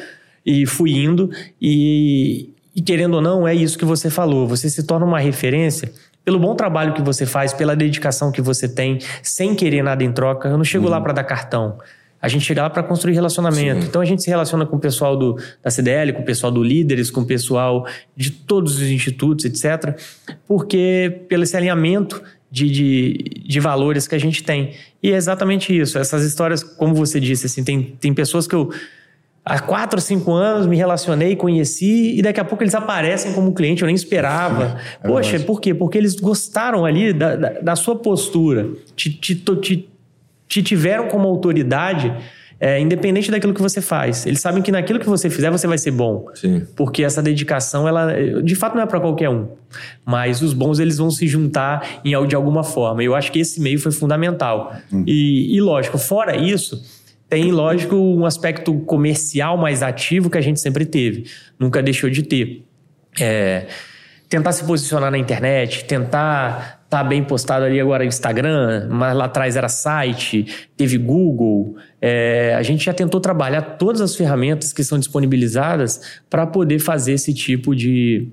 E fui indo. E, e querendo ou não, é isso que você falou. Você se torna uma referência pelo bom trabalho que você faz, pela dedicação que você tem, sem querer nada em troca. Eu não chego uhum. lá para dar cartão. A gente chega lá para construir relacionamento. Sim. Então a gente se relaciona com o pessoal do, da CDL, com o pessoal do Líderes, com o pessoal de todos os institutos, etc. Porque pelo esse alinhamento de, de, de, valores que a gente tem. E é exatamente isso. Essas histórias, como você disse, assim, tem, tem pessoas que eu há quatro, cinco anos me relacionei, conheci e daqui a pouco eles aparecem como cliente, eu nem esperava. É Poxa, verdade. por quê? Porque eles gostaram ali da, da, da sua postura, te, te, te, te, tiveram como autoridade. É, independente daquilo que você faz, eles sabem que naquilo que você fizer você vai ser bom, Sim. porque essa dedicação ela, de fato, não é para qualquer um. Mas os bons eles vão se juntar em de alguma forma. Eu acho que esse meio foi fundamental. Hum. E, e lógico, fora isso, tem, lógico, um aspecto comercial mais ativo que a gente sempre teve, nunca deixou de ter. É, tentar se posicionar na internet, tentar estar tá bem postado ali agora no Instagram, mas lá atrás era site, teve Google. É, a gente já tentou trabalhar todas as ferramentas que são disponibilizadas para poder fazer esse tipo de,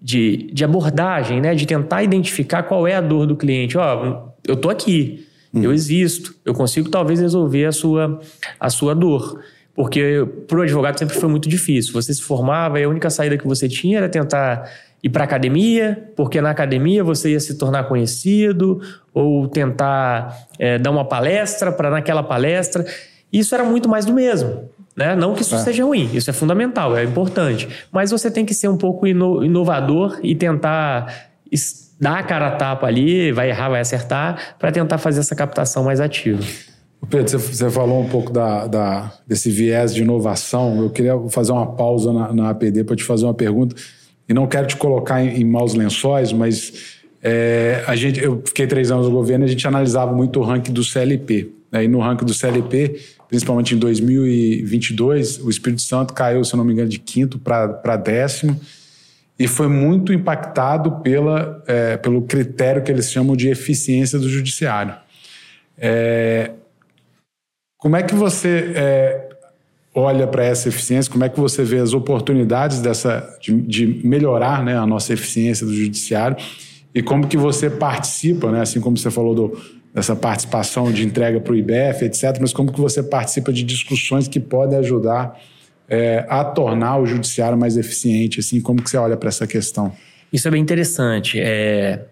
de, de abordagem, né? de tentar identificar qual é a dor do cliente. Ó, eu tô aqui, Hum. Eu existo, eu consigo talvez resolver a sua, a sua dor. Porque para o advogado sempre foi muito difícil. Você se formava e a única saída que você tinha era tentar ir para academia, porque na academia você ia se tornar conhecido, ou tentar é, dar uma palestra para naquela palestra. Isso era muito mais do mesmo. Né? Não que isso é. seja ruim, isso é fundamental, é importante. Mas você tem que ser um pouco inovador e tentar dar a cara a tapa ali, vai errar, vai acertar, para tentar fazer essa captação mais ativa. Pedro, você falou um pouco da, da, desse viés de inovação. Eu queria fazer uma pausa na, na APD para te fazer uma pergunta. E não quero te colocar em, em maus lençóis, mas é, a gente, eu fiquei três anos no governo e a gente analisava muito o ranking do CLP. Né? E no ranking do CLP, principalmente em 2022, o Espírito Santo caiu, se não me engano, de quinto para décimo e foi muito impactado pela, é, pelo critério que eles chamam de eficiência do judiciário. É, como é que você é, olha para essa eficiência? Como é que você vê as oportunidades dessa, de, de, melhorar né, a nossa eficiência do judiciário? E como que você participa, né, assim como você falou do, dessa participação de entrega para o IBF, etc., mas como que você participa de discussões que podem ajudar é, a tornar o judiciário mais eficiente? Assim, como que você olha para essa questão? Isso é bem interessante. É,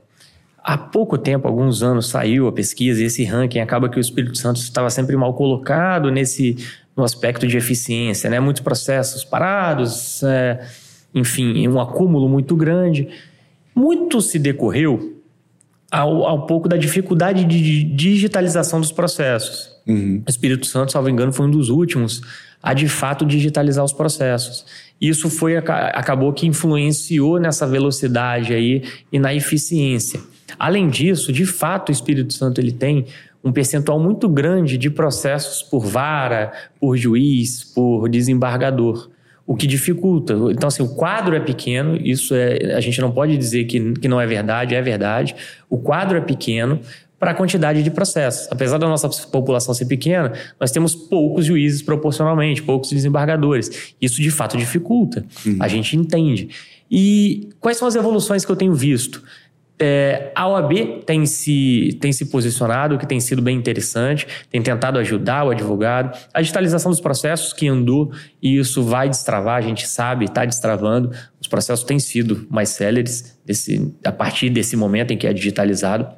há pouco tempo, alguns anos, saiu a pesquisa e esse ranking acaba que o Espírito Santo estava sempre mal colocado nesse no aspecto de eficiência, né? Muitos processos parados, é, enfim, um acúmulo muito grande. Muito se decorreu ao, ao pouco da dificuldade de digitalização dos processos. Uhum. O Espírito Santo, salvo engano, foi um dos últimos a de fato digitalizar os processos. Isso foi acabou que influenciou nessa velocidade aí e na eficiência. Além disso, de fato, o Espírito Santo ele tem um percentual muito grande de processos por vara, por juiz, por desembargador, o que dificulta. Então, assim, o quadro é pequeno, isso é, a gente não pode dizer que, que não é verdade, é verdade. O quadro é pequeno, para a quantidade de processos. Apesar da nossa população ser pequena, nós temos poucos juízes proporcionalmente, poucos desembargadores. Isso de fato dificulta. Uhum. A gente entende. E quais são as evoluções que eu tenho visto? É, a OAB tem se, tem se posicionado, que tem sido bem interessante, tem tentado ajudar o advogado. A digitalização dos processos que andou, e isso vai destravar, a gente sabe, está destravando. Os processos têm sido mais céleres desse, a partir desse momento em que é digitalizado.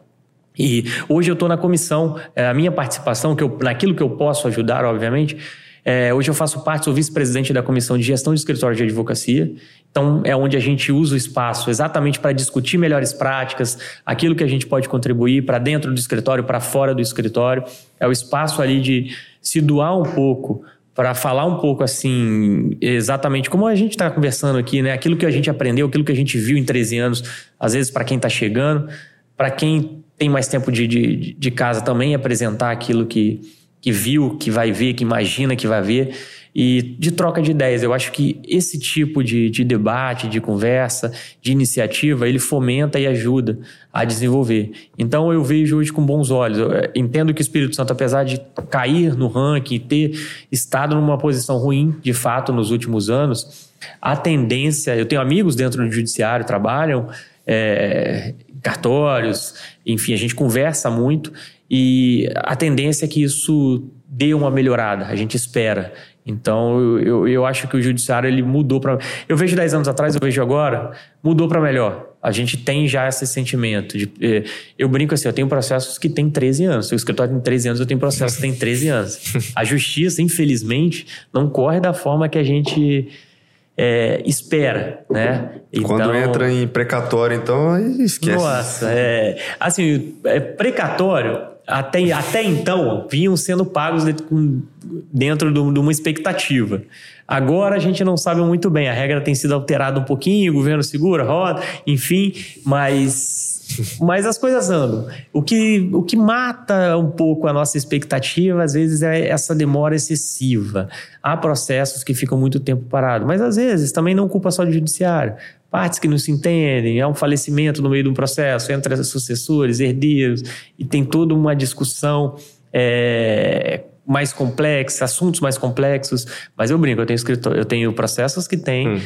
E hoje eu estou na comissão, é, a minha participação, que eu, naquilo que eu posso ajudar, obviamente, é, hoje eu faço parte, sou vice-presidente da Comissão de Gestão de Escritório de Advocacia. Então, é onde a gente usa o espaço exatamente para discutir melhores práticas, aquilo que a gente pode contribuir para dentro do escritório, para fora do escritório. É o espaço ali de se doar um pouco para falar um pouco assim, exatamente como a gente está conversando aqui, né? Aquilo que a gente aprendeu, aquilo que a gente viu em 13 anos, às vezes para quem está chegando, para quem tem mais tempo de, de, de casa também apresentar aquilo que, que viu, que vai ver, que imagina que vai ver, e de troca de ideias. Eu acho que esse tipo de, de debate, de conversa, de iniciativa, ele fomenta e ajuda a desenvolver. Então eu vejo hoje com bons olhos. Eu eh, entendo que o Espírito Santo, apesar de cair no ranking e ter estado numa posição ruim, de fato, nos últimos anos, a tendência. Eu tenho amigos dentro do judiciário, trabalham. É, cartórios, enfim, a gente conversa muito e a tendência é que isso dê uma melhorada, a gente espera. Então, eu, eu, eu acho que o judiciário ele mudou para. Eu vejo 10 anos atrás, eu vejo agora, mudou para melhor. A gente tem já esse sentimento. De, eh, eu brinco assim, eu tenho processos que têm 13 anos. Se o escritório tem 13 anos, eu tenho processos que têm 13 anos. A justiça, infelizmente, não corre da forma que a gente é, espera, né? Então, Quando entra em precatório, então, esquece. Nossa, é, assim, é precatório, até, até então, vinham sendo pagos dentro de uma expectativa. Agora a gente não sabe muito bem, a regra tem sido alterada um pouquinho, o governo segura, roda, enfim, mas mas as coisas andam. O que, o que mata um pouco a nossa expectativa, às vezes, é essa demora excessiva. Há processos que ficam muito tempo parados, mas às vezes também não culpa só do judiciário. Partes que não se entendem, há um falecimento no meio de um processo entre sucessores, herdeiros, e tem toda uma discussão. É, mais complexa, assuntos mais complexos, mas eu brinco, eu tenho, eu tenho processos que têm hum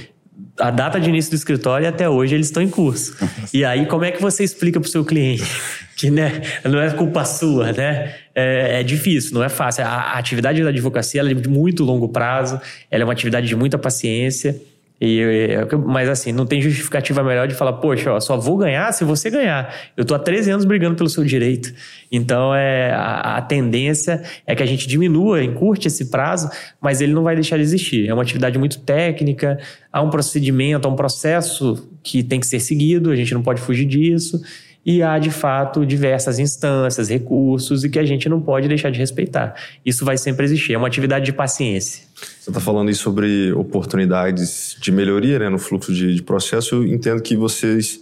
a data de início do escritório e até hoje eles estão em curso. E aí, como é que você explica para o seu cliente que né, não é culpa sua, né? É, é difícil, não é fácil. A, a atividade da advocacia é de muito longo prazo, ela é uma atividade de muita paciência. E, mas assim, não tem justificativa melhor de falar, poxa, ó, só vou ganhar se você ganhar. Eu tô há 13 anos brigando pelo seu direito. Então, é, a, a tendência é que a gente diminua, encurte esse prazo, mas ele não vai deixar de existir. É uma atividade muito técnica, há um procedimento, há um processo que tem que ser seguido, a gente não pode fugir disso e há de fato diversas instâncias, recursos e que a gente não pode deixar de respeitar. Isso vai sempre existir, é uma atividade de paciência. Você está falando aí sobre oportunidades de melhoria né, no fluxo de, de processo. Eu entendo que vocês,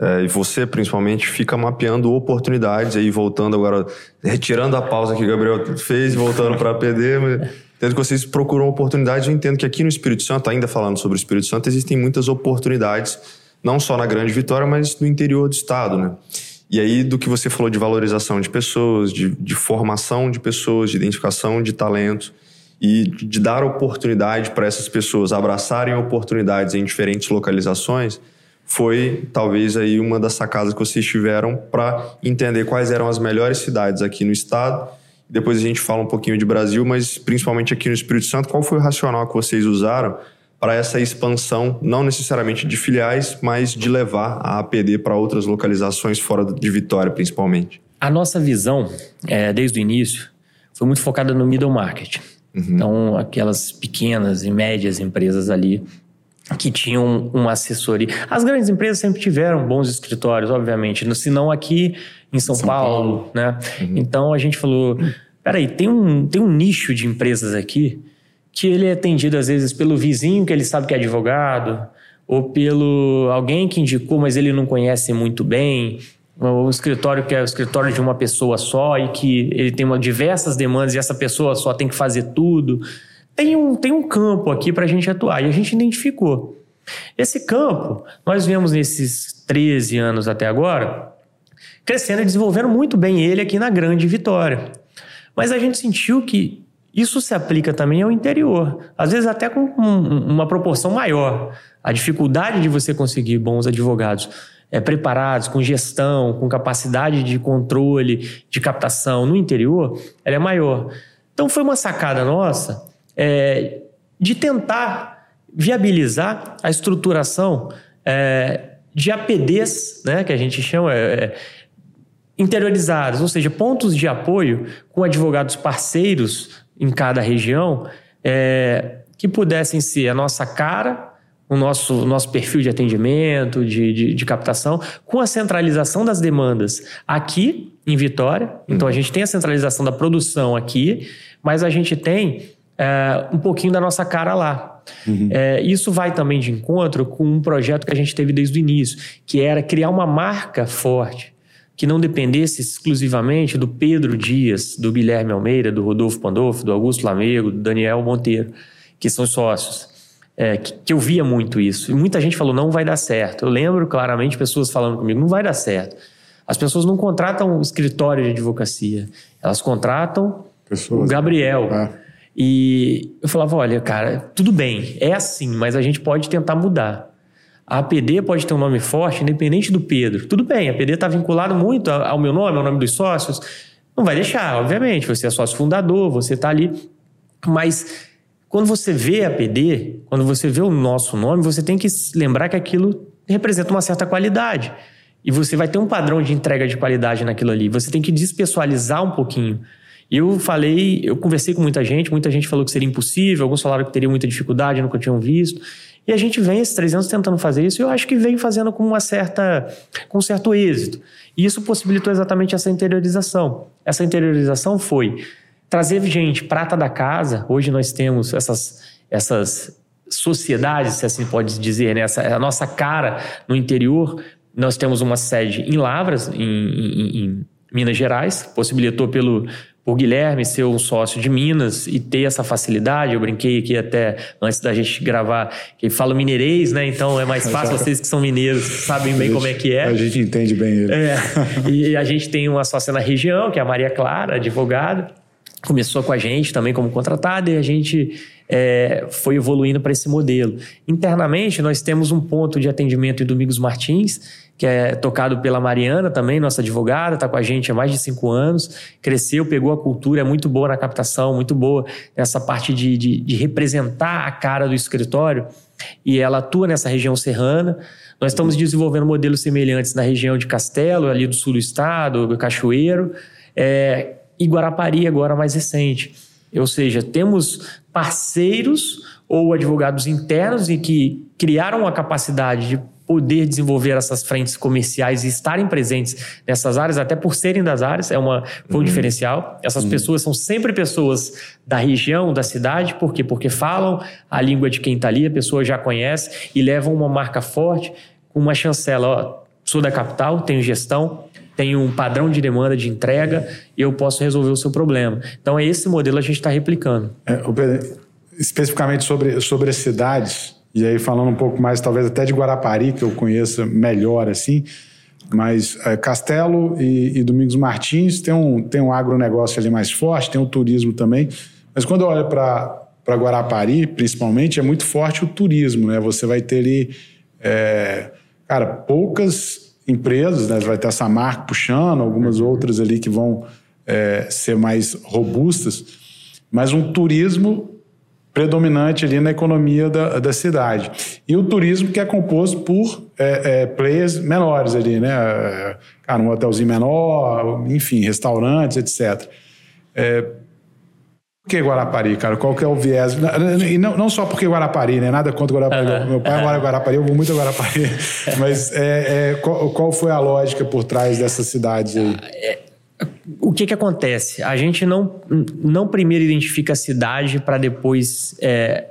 é, e você principalmente, fica mapeando oportunidades aí, voltando agora, retirando a pausa que o Gabriel fez, voltando para a PD. Entendo que vocês procuram oportunidades. Eu entendo que aqui no Espírito Santo, ainda falando sobre o Espírito Santo, existem muitas oportunidades não só na Grande Vitória, mas no interior do estado, né? E aí, do que você falou de valorização de pessoas, de, de formação de pessoas, de identificação de talento e de dar oportunidade para essas pessoas abraçarem oportunidades em diferentes localizações, foi talvez aí uma das sacadas que vocês tiveram para entender quais eram as melhores cidades aqui no estado. Depois a gente fala um pouquinho de Brasil, mas principalmente aqui no Espírito Santo, qual foi o racional que vocês usaram para essa expansão, não necessariamente de filiais, mas de levar a APD para outras localizações fora de Vitória, principalmente? A nossa visão, é, desde o início, foi muito focada no middle market. Uhum. Então, aquelas pequenas e médias empresas ali que tinham uma assessoria. As grandes empresas sempre tiveram bons escritórios, obviamente, se não aqui em São, São Paulo, Paulo, né? Uhum. Então a gente falou, peraí, tem um, tem um nicho de empresas aqui que ele é atendido às vezes pelo vizinho que ele sabe que é advogado, ou pelo alguém que indicou, mas ele não conhece muito bem, o escritório que é o escritório de uma pessoa só e que ele tem uma, diversas demandas e essa pessoa só tem que fazer tudo. Tem um, tem um campo aqui para a gente atuar e a gente identificou. Esse campo, nós vemos nesses 13 anos até agora, crescendo e desenvolvendo muito bem ele aqui na Grande Vitória. Mas a gente sentiu que isso se aplica também ao interior, às vezes até com uma proporção maior. A dificuldade de você conseguir bons advogados é, preparados, com gestão, com capacidade de controle, de captação no interior, ela é maior. Então foi uma sacada nossa é, de tentar viabilizar a estruturação é, de APDs, né, que a gente chama é, interiorizados, ou seja, pontos de apoio com advogados parceiros em cada região é, que pudessem ser a nossa cara, o nosso, nosso perfil de atendimento, de, de, de, captação, com a centralização das demandas aqui em Vitória. Então a gente tem a centralização da produção aqui, mas a gente tem é, um pouquinho da nossa cara lá. Uhum. É, isso vai também de encontro com um projeto que a gente teve desde o início, que era criar uma marca forte que não dependesse exclusivamente do Pedro Dias, do Guilherme Almeida, do Rodolfo Pandolfo, do Augusto Lamego, do Daniel Monteiro, que são sócios. É, que, que, eu via muito isso. E muita gente falou, não vai dar certo. Eu lembro claramente pessoas falando comigo, não vai dar certo. As pessoas não contratam um escritório de advocacia, elas contratam pessoas. o Gabriel. É. E eu falava, olha, cara, tudo bem, é assim, mas a gente pode tentar mudar. A APD pode ter um nome forte, independente do Pedro. Tudo bem, a APD está vinculado muito ao meu nome, ao nome dos sócios. Não vai deixar, obviamente. Você é sócio fundador, você está ali. Mas quando você vê a APD, quando você vê o nosso nome, você tem que lembrar que aquilo representa uma certa qualidade. E você vai ter um padrão de entrega de qualidade naquilo ali. Você tem que despessoalizar um pouquinho. Eu falei, eu conversei com muita gente, muita gente falou que seria impossível, alguns falaram que teria muita dificuldade, nunca tinham visto. E a gente vem esses três anos tentando fazer isso e eu acho que vem fazendo com uma certa, com um certo êxito. E isso possibilitou exatamente essa interiorização. Essa interiorização foi trazer gente prata da casa. Hoje nós temos essas, essas sociedades, se assim pode dizer, né? Essa, a nossa cara no interior. Nós temos uma sede em Lavras, em, em, em Minas Gerais, possibilitou pelo, Guilherme ser um sócio de Minas e ter essa facilidade. Eu brinquei aqui até antes da gente gravar, que fala mineirês, né? Então é mais fácil, vocês que são mineiros sabem bem gente, como é que é. A gente entende bem ele. É, e a gente tem uma sócia na região, que é a Maria Clara, advogada. Começou com a gente também como contratada e a gente é, foi evoluindo para esse modelo. Internamente, nós temos um ponto de atendimento em Domingos Martins, que é tocado pela Mariana também, nossa advogada, está com a gente há mais de cinco anos, cresceu, pegou a cultura, é muito boa na captação, muito boa nessa parte de, de, de representar a cara do escritório, e ela atua nessa região serrana. Nós estamos desenvolvendo modelos semelhantes na região de Castelo, ali do sul do estado, Cachoeiro, é, e Guarapari, agora mais recente. Ou seja, temos parceiros ou advogados internos e que criaram a capacidade de poder desenvolver essas frentes comerciais e estarem presentes nessas áreas, até por serem das áreas, é uma, foi um uhum. diferencial. Essas uhum. pessoas são sempre pessoas da região, da cidade, por quê? Porque falam a língua de quem está ali, a pessoa já conhece e levam uma marca forte, com uma chancela, ó, sou da capital, tenho gestão, tenho um padrão de demanda de entrega e eu posso resolver o seu problema. Então, é esse modelo a gente está replicando. É, especificamente sobre, sobre as cidades, e aí, falando um pouco mais, talvez até de Guarapari, que eu conheça melhor assim, mas é, Castelo e, e, Domingos Martins tem um, tem um agronegócio ali mais forte, tem o turismo também. Mas quando eu olho para Guarapari, principalmente, é muito forte o turismo, né? Você vai ter ali, é, cara, poucas empresas, né? Vai ter essa marca puxando, algumas outras ali que vão é, ser mais robustas, mas um turismo predominante ali na economia da, da cidade. E o turismo que é composto por é, é, players menores ali, né? Cara, um hotelzinho menor, enfim, restaurantes, etc. É, que Guarapari, cara? Qual que é o viés? E não, não só porque Guarapari, né? Nada contra Guarapari. Uhum. Meu pai mora em Guarapari, eu vou muito a Guarapari. Mas é, é, qual, qual, foi a lógica por trás dessas cidades aí? É, o que que acontece? A gente não, não primeiro identifica a cidade para depois. É,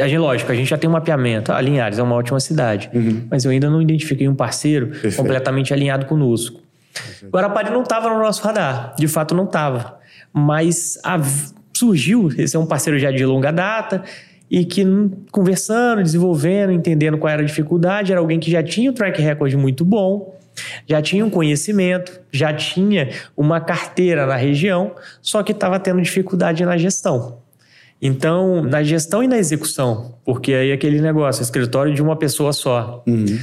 a gente, lógico, a gente já tem um mapeamento. Ah, Linhares é uma ótima cidade, uhum. mas eu ainda não identifiquei um parceiro Perfeito. completamente alinhado conosco. Perfeito. Guarapari não estava no nosso radar, de fato não estava. Mas a, surgiu, esse é um parceiro já de longa data, e que conversando, desenvolvendo, entendendo qual era a dificuldade, era alguém que já tinha um track record muito bom já tinha um conhecimento, já tinha uma carteira na região, só que estava tendo dificuldade na gestão. Então, na gestão e na execução, porque aí aquele negócio, escritório de uma pessoa só. Uhum.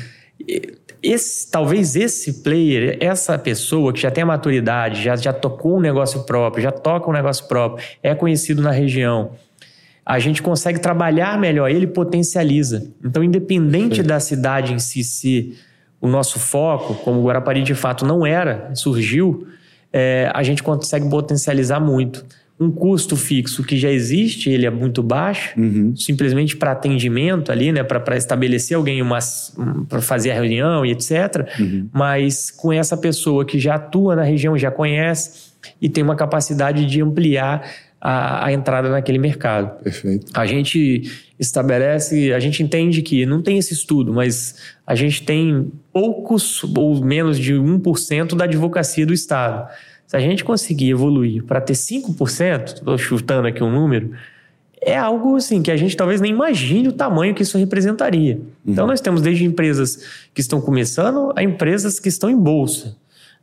Esse, talvez esse player, essa pessoa que já tem a maturidade, já, já tocou um negócio próprio, já toca um negócio próprio, é conhecido na região, a gente consegue trabalhar melhor, ele potencializa. Então, independente da cidade em si ser o nosso foco, como o Guarapari de fato não era, surgiu, é, a gente consegue potencializar muito um custo fixo que já existe, ele é muito baixo, uhum. simplesmente para atendimento ali, né, para estabelecer alguém para fazer a reunião e etc. Uhum. Mas com essa pessoa que já atua na região, já conhece e tem uma capacidade de ampliar a, a entrada naquele mercado. Perfeito. A gente estabelece, a gente entende que não tem esse estudo, mas a gente tem poucos ou menos de 1% da advocacia do Estado. Se a gente conseguir evoluir para ter 5%, estou chutando aqui um número, é algo assim que a gente talvez nem imagine o tamanho que isso representaria. Então, uhum. Então nós temos desde empresas que estão começando a empresas que estão em bolsa.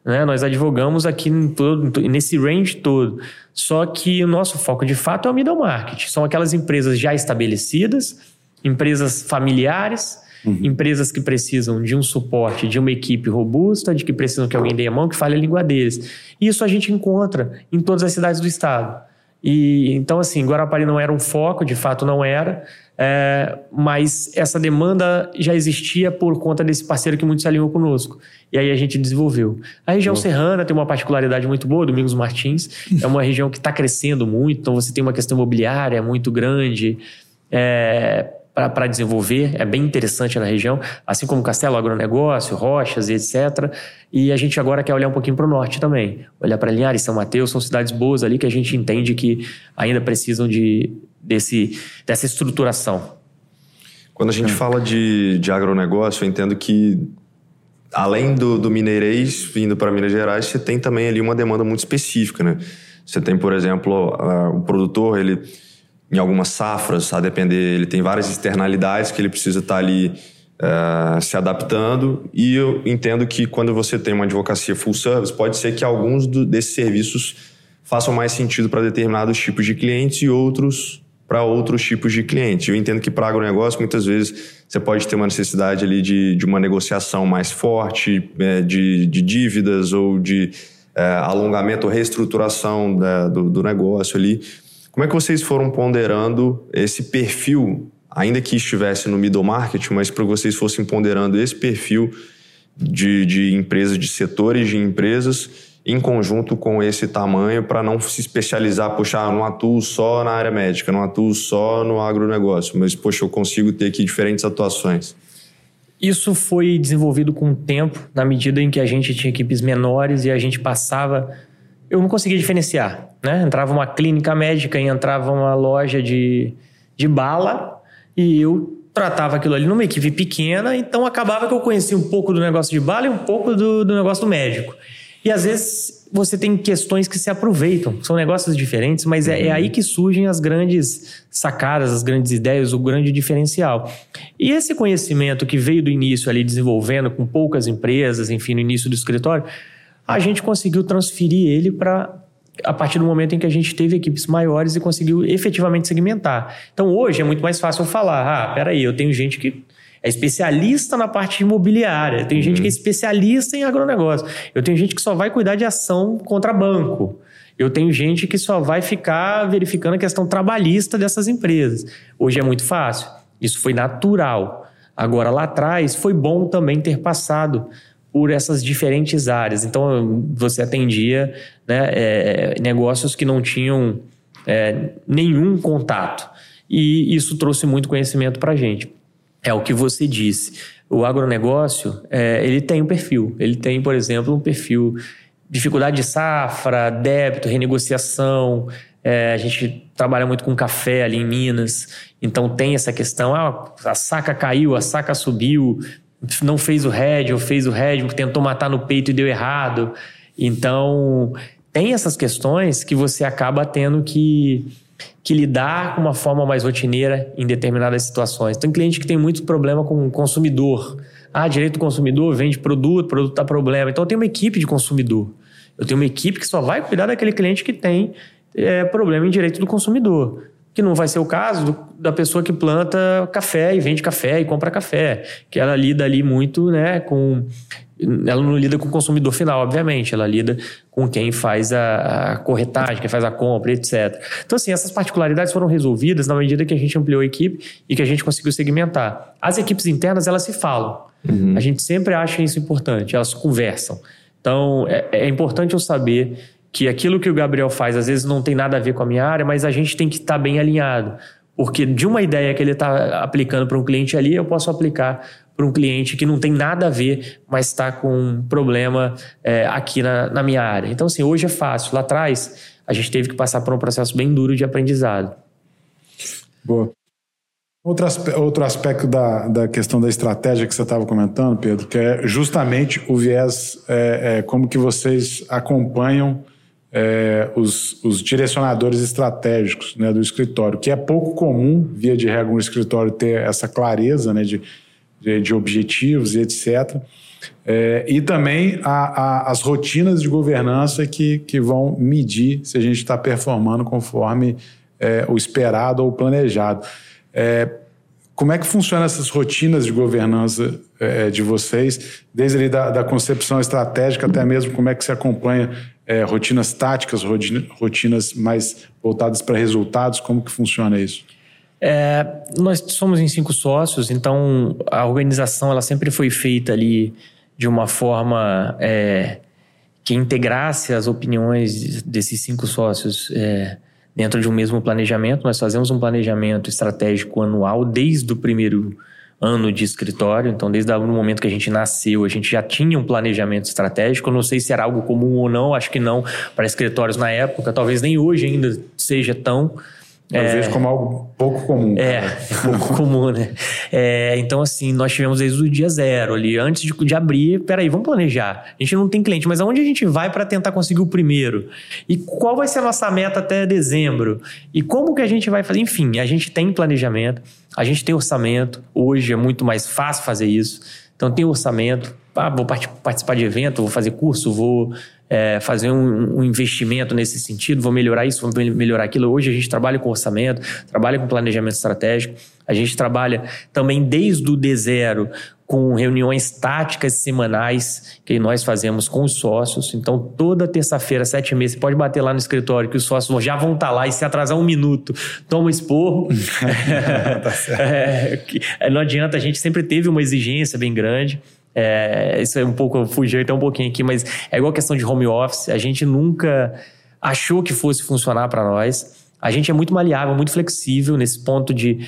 Né? Nós advogamos aqui todo, nesse range todo. Só que o nosso foco de fato é o middle market. São aquelas empresas já estabelecidas, empresas familiares, Uhum. Empresas que precisam de um suporte, de uma equipe robusta, de que precisam que alguém dê a mão, que fale a língua deles. Isso a gente encontra em todas as cidades do estado. E então, assim, Guarapari não era um foco, de fato não era, é, mas essa demanda já existia por conta desse parceiro que muito se alinhou conosco. E aí a gente desenvolveu. A região serrana tem uma particularidade muito boa, Domingos Martins, é uma região que está crescendo muito, então você tem uma questão imobiliária muito grande. É, para desenvolver, é bem interessante na região, assim como Castelo Agronegócio, Rochas e etc. E a gente agora quer olhar um pouquinho para o norte também, olhar para Linhares, São Mateus, são cidades boas ali que a gente entende que ainda precisam de, desse, dessa estruturação. Quando a gente fala de, de agronegócio, eu entendo que além do, do mineirês vindo para Minas Gerais, você tem também ali uma demanda muito específica, né? Você tem, por exemplo, o produtor, ele em algumas safras, a depender, ele tem várias externalidades que ele precisa estar tá ali uh, se adaptando. E eu entendo que quando você tem uma advocacia full service, pode ser que alguns do, desses serviços façam mais sentido para determinados tipos de clientes e outros para outros tipos de clientes. Eu entendo que para agronegócio, muitas vezes, você pode ter uma necessidade ali de, de uma negociação mais forte, é, de, de dívidas ou de é, alongamento ou reestruturação da, do, do negócio ali. Como é que vocês foram ponderando esse perfil, ainda que estivesse no middle market, mas para vocês fossem ponderando esse perfil de, de empresas, de setores de empresas, em conjunto com esse tamanho, para não se especializar, puxar, ah, não atuo só na área médica, não atuo só no agronegócio, mas, poxa, eu consigo ter aqui diferentes atuações. Isso foi desenvolvido com o tempo, na medida em que a gente tinha equipes menores e a gente passava eu não conseguia diferenciar. Né? Entrava uma clínica médica e entrava uma loja de, de bala e eu tratava aquilo ali numa equipe pequena, então acabava que eu conhecia um pouco do negócio de bala e um pouco do, do negócio do médico. E às vezes você tem questões que se aproveitam, são negócios diferentes, mas é, é, aí que surgem as grandes sacadas, as grandes ideias, o grande diferencial. E esse conhecimento que veio do início ali desenvolvendo com poucas empresas, enfim, no início do escritório, a gente conseguiu transferir ele para a partir do momento em que a gente teve equipes maiores e conseguiu efetivamente segmentar. Então hoje é muito mais fácil falar: ah, peraí, eu tenho gente que é especialista na parte imobiliária, tem uhum. gente que é uhum. especialista em agronegócio, eu tenho gente que só vai cuidar de ação contra banco. Eu tenho gente que só vai ficar verificando a questão trabalhista dessas empresas. Hoje é muito fácil. Isso foi natural. Agora, lá atrás, foi bom também ter passado por essas diferentes áreas. Então, você atendia né, é, negócios que não tinham é, nenhum contato. E isso trouxe muito conhecimento para a gente. É o que você disse. O agronegócio, é, ele tem um perfil. Ele tem, por exemplo, um perfil dificuldade de safra, débito, renegociação. É, a gente trabalha muito com café ali em Minas, então tem essa questão: ah, a saca caiu, a saca subiu, não fez o head ou fez o head, tentou matar no peito e deu errado. Então, tem essas questões que você acaba tendo que, que lidar com uma forma mais rotineira em determinadas situações. Tem cliente que tem muito problema com o consumidor. Ah, direito do consumidor, vende produto, produto tá problema. Então, eu tenho uma equipe de consumidor. Eu tenho uma equipe que só vai cuidar daquele cliente que tem é, problema em direito do consumidor. Que não vai ser o caso do, da pessoa que planta café e vende café e compra café, que ela lida ali muito, né, com ela não lida com o consumidor final, obviamente, ela lida com quem faz a, a, corretagem, quem faz a compra, etc. Então, assim, essas particularidades foram resolvidas na medida que a gente ampliou a equipe e que a gente conseguiu segmentar. As equipes internas, elas se falam. Uhum. A gente sempre acha isso importante, elas conversam. Então, é, é importante eu saber que aquilo que o Gabriel faz às vezes não tem nada a ver com a minha área, mas a gente tem que estar tá bem alinhado. Porque de uma ideia que ele está aplicando para um cliente ali, eu posso aplicar para um cliente que não tem nada a ver, mas está com um problema é, aqui na, na minha área. Então, assim, hoje é fácil. Lá atrás, a gente teve que passar por um processo bem duro de aprendizado. Boa. Outro, outro aspecto da, da questão da estratégia que você estava comentando, Pedro, que é justamente o viés, é, é, como que vocês acompanham é, os, os, direcionadores estratégicos né, do escritório, que é pouco comum, via de regra, um escritório ter essa clareza né, de, de, de objetivos e etc. É, e também a, a, as rotinas de governança que, que vão medir se a gente está performando conforme é, o esperado ou o planejado. É, como é que funcionam essas rotinas de governança é, de vocês, desde ali da, da, concepção estratégica até mesmo como é que se acompanha é, rotinas táticas, rotinas mais voltadas para resultados, como que funciona isso? É, nós somos em cinco sócios, então a organização ela sempre foi feita ali de uma forma é, que integrasse as opiniões desses cinco sócios é, dentro de um mesmo planejamento. Nós fazemos um planejamento estratégico anual desde o primeiro ano de escritório. Então, desde o momento que a gente nasceu, a gente já tinha um planejamento estratégico. Eu não sei se era algo comum ou não, acho que não para escritórios na época, talvez nem hoje ainda seja tão. Eu é, vejo como algo pouco comum. É, pouco comum, né? É, então, assim, nós tivemos desde o dia zero ali, antes de, de abrir, peraí, vamos planejar. A gente não tem cliente, mas aonde a gente vai para tentar conseguir o primeiro? E qual vai ser a nossa meta até dezembro? E como que a gente vai fazer? Enfim, a gente tem planejamento, a gente tem orçamento. Hoje é muito mais fácil fazer isso. Então, tem orçamento. Ah, vou participar de evento, vou fazer curso, vou é, fazer um, um, investimento nesse sentido, vou melhorar isso, vou melhorar aquilo. Hoje a gente trabalha com orçamento, trabalha com planejamento estratégico, a gente trabalha também desde o D0 com reuniões táticas semanais que nós fazemos com os sócios. Então, toda terça-feira, sete meses, você pode bater lá no escritório que os sócios já vão estar lá e se atrasar um minuto, toma um esporro. tá é, não adianta, a gente sempre teve uma exigência bem grande. É, isso é um pouco, fugiu até um pouquinho aqui, mas é igual a questão de home office. A gente nunca achou que fosse funcionar para nós. A gente é muito maleável, muito flexível nesse ponto de.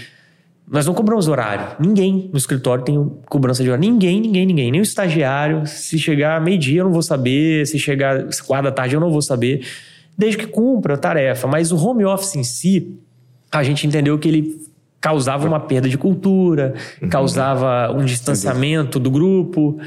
Nós não cobramos horário. Ninguém no escritório tem cobrança de horário. Ninguém, ninguém, ninguém. Nem o estagiário. Se chegar meio-dia, eu não vou saber. Se chegar quatro da tarde, eu não vou saber. Desde que cumpra a tarefa. Mas o home office em si, a gente entendeu que ele causava uma perda de cultura, uhum. causava um distanciamento do grupo.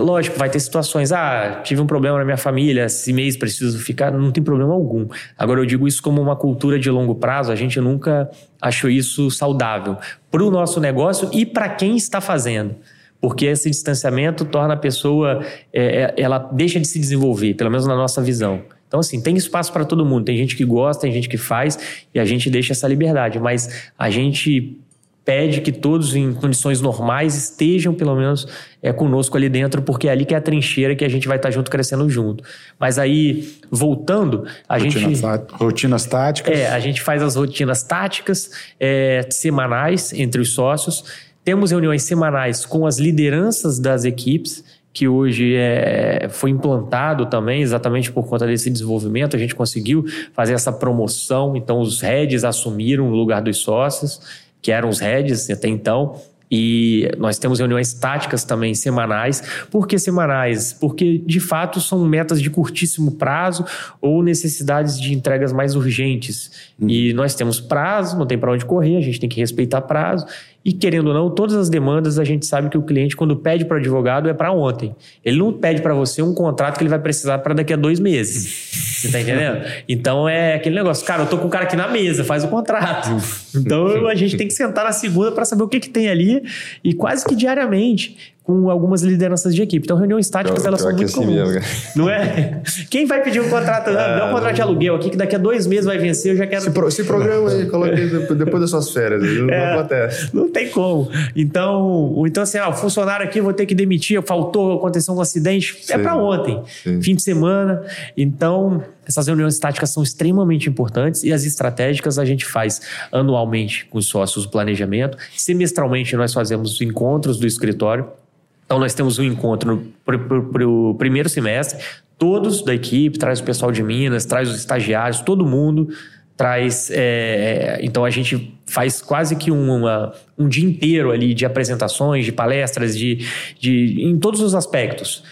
Lógico, vai ter situações, ah, tive um problema na minha família, esse mês preciso ficar, não tem problema algum. Agora, eu digo isso como uma cultura de longo prazo, a gente nunca achou isso saudável para o nosso negócio e para quem está fazendo. Porque esse distanciamento torna a pessoa, é, é ela deixa de se desenvolver, pelo menos na nossa visão. Então, assim, tem espaço para todo mundo. Tem gente que gosta, tem gente que faz, e a gente deixa essa liberdade. Mas a gente pede que todos, em condições normais, estejam, pelo menos, é, conosco ali dentro, porque é ali que é a trincheira que a gente vai estar junto, crescendo junto. Mas aí, voltando, a rotinas gente... rotinas táticas. É, a gente faz as rotinas táticas é, semanais entre os sócios. Temos reuniões semanais com as lideranças das equipes, que hoje é, foi implantado também, exatamente por conta desse desenvolvimento. A gente conseguiu fazer essa promoção, então os heads assumiram o lugar dos sócios, que eram os heads até então. E nós temos reuniões táticas também semanais. Por que semanais? Porque de fato são metas de curtíssimo prazo ou necessidades de entregas mais urgentes. Hum. E nós temos prazo, não tem para onde correr, a gente tem que respeitar prazo. E querendo ou não, todas as demandas a gente sabe que o cliente, quando pede para o advogado, é para ontem. Ele não pede para você um contrato que ele vai precisar para daqui a dois meses. Você tá entendendo? Então é aquele negócio, cara, eu tô com o cara aqui na mesa, faz o contrato. Então a gente tem que sentar na segunda para saber o que, que tem ali e quase que diariamente com algumas lideranças de equipe. Então, reuniões táticas, elas são muito assim comuns. Mesmo, não é? Quem vai pedir um contrato? É, dá um contrato de aluguel aqui, que daqui a dois meses vai vencer, eu já quero... Se, pro, se programa aí, coloque depois das suas férias. Não, é, não acontece. Não tem como. Então, então assim, ah, o funcionário aqui, vou ter que demitir, faltou, aconteceu um acidente. É Sim. É para ontem. Sim. Fim de semana. Então, essas reuniões táticas são extremamente importantes e as estratégicas a gente faz anualmente com os sócios o planejamento. Semestralmente nós fazemos encontros do escritório então, nós temos um encontro para o primeiro semestre, todos da equipe, traz o pessoal de Minas, traz os estagiários, todo mundo traz. É, então, a gente faz quase que uma, um dia inteiro ali de apresentações, de palestras, de, de, em todos os aspectos.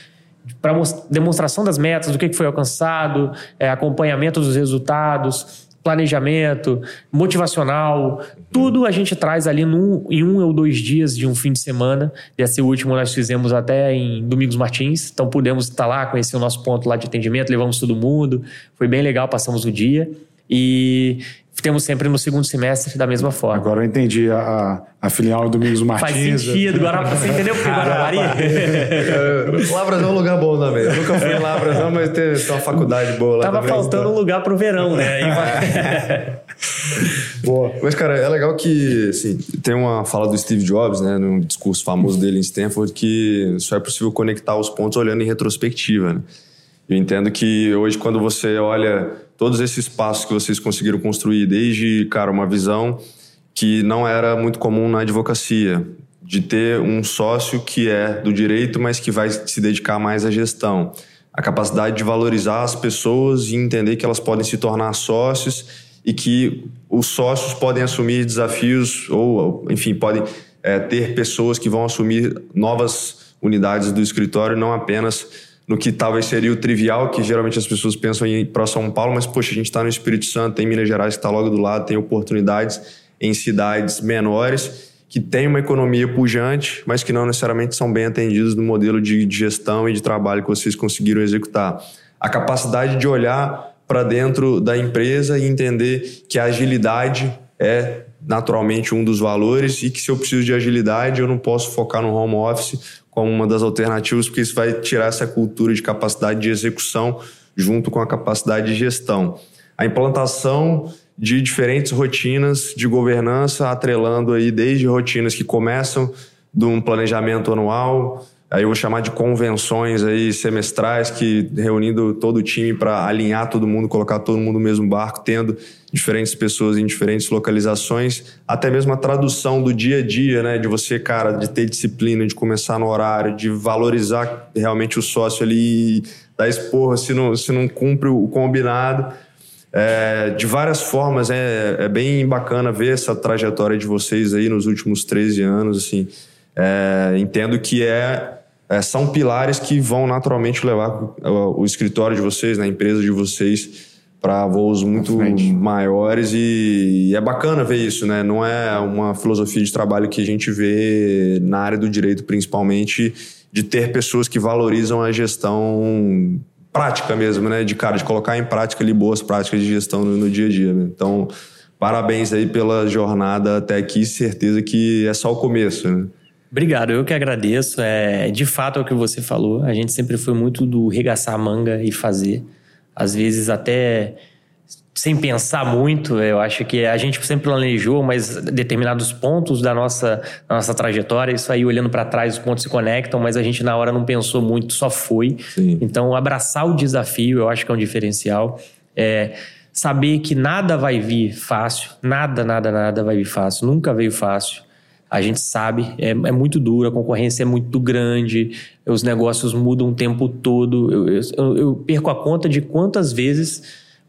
Para demonstração das metas, do que foi alcançado, é, acompanhamento dos resultados, planejamento, motivacional, tudo a gente traz ali num, em um ou dois dias de um fim de semana. Esse último nós fizemos até em Domingos Martins, então pudemos estar lá, conhecer o nosso ponto lá de atendimento, levamos todo mundo, foi bem legal, passamos o dia. E temos sempre no segundo semestre da mesma forma. Agora eu entendi a, a filial Domingos Martins. Faz sentido. Agora você entendeu porque Guarapari? Lavras é um lugar bom também. Eu nunca fui em Lavras não, mas tem, uma faculdade boa lá Tava também, faltando então. um lugar pro verão, né? boa. Mas, cara, é legal que assim, tem uma fala do Steve Jobs, né, num discurso famoso dele em Stanford, que só é possível conectar os pontos olhando em retrospectiva, né? Eu entendo que hoje, quando você olha todos esses passos que vocês conseguiram construir, desde, cara, uma visão que não era muito comum na advocacia, de ter um sócio que é do direito, mas que vai se dedicar mais à gestão. A capacidade de valorizar as pessoas e entender que elas podem se tornar sócios e que os sócios podem assumir desafios ou, enfim, podem é, ter pessoas que vão assumir novas unidades do escritório, não apenas no que talvez seria o trivial, que geralmente as pessoas pensam em ir para São Paulo, mas, poxa, a gente está no Espírito Santo, tem Minas Gerais que está logo do lado, tem oportunidades em cidades menores que têm uma economia pujante, mas que não necessariamente são bem atendidos no modelo de gestão e de trabalho que vocês conseguiram executar. A capacidade de olhar para dentro da empresa e entender que a agilidade é naturalmente um dos valores e que se eu preciso de agilidade eu não posso focar no home office como uma das alternativas, porque isso vai tirar essa cultura de capacidade de execução junto com a capacidade de gestão. A implantação de diferentes rotinas de governança, atrelando aí desde rotinas que começam de um planejamento anual, aí eu vou chamar de convenções aí semestrais, que reunindo todo o time para alinhar todo mundo, colocar todo mundo no mesmo barco, tendo diferentes pessoas em diferentes localizações, até mesmo a tradução do dia a dia, né, de você, cara, de ter disciplina, de começar no horário, de valorizar realmente o sócio ali, dar esporra se não, se não cumpre o combinado. É, de várias formas, é, é bem bacana ver essa trajetória de vocês aí nos últimos 13 anos, assim. É, entendo que é é, são pilares que vão naturalmente levar o, o escritório de vocês, né, a empresa de vocês, para voos muito maiores e, e, é bacana ver isso, né? Não é uma filosofia de trabalho que a gente vê na área do direito, principalmente, de ter pessoas que valorizam a gestão prática mesmo, né? De cara, de colocar em prática ali boas práticas de gestão no, no dia a dia. Né? Então, parabéns aí pela jornada até aqui, certeza que é só o começo, né? Obrigado, eu que agradeço. É, de fato é o que você falou. A gente sempre foi muito do regaçar a manga e fazer. Às vezes até sem pensar muito. Eu acho que a gente sempre planejou, mas determinados pontos da nossa, da nossa trajetória, isso aí olhando para trás, os pontos se conectam, mas a gente na hora não pensou muito, só foi. Sim. Então, abraçar o desafio, eu acho que é um diferencial. É, saber que nada vai vir fácil, nada, nada, nada vai vir fácil, nunca veio fácil. A gente sabe, é, é muito duro, a concorrência é muito grande, os negócios mudam o tempo todo. Eu, eu, eu perco a conta de quantas vezes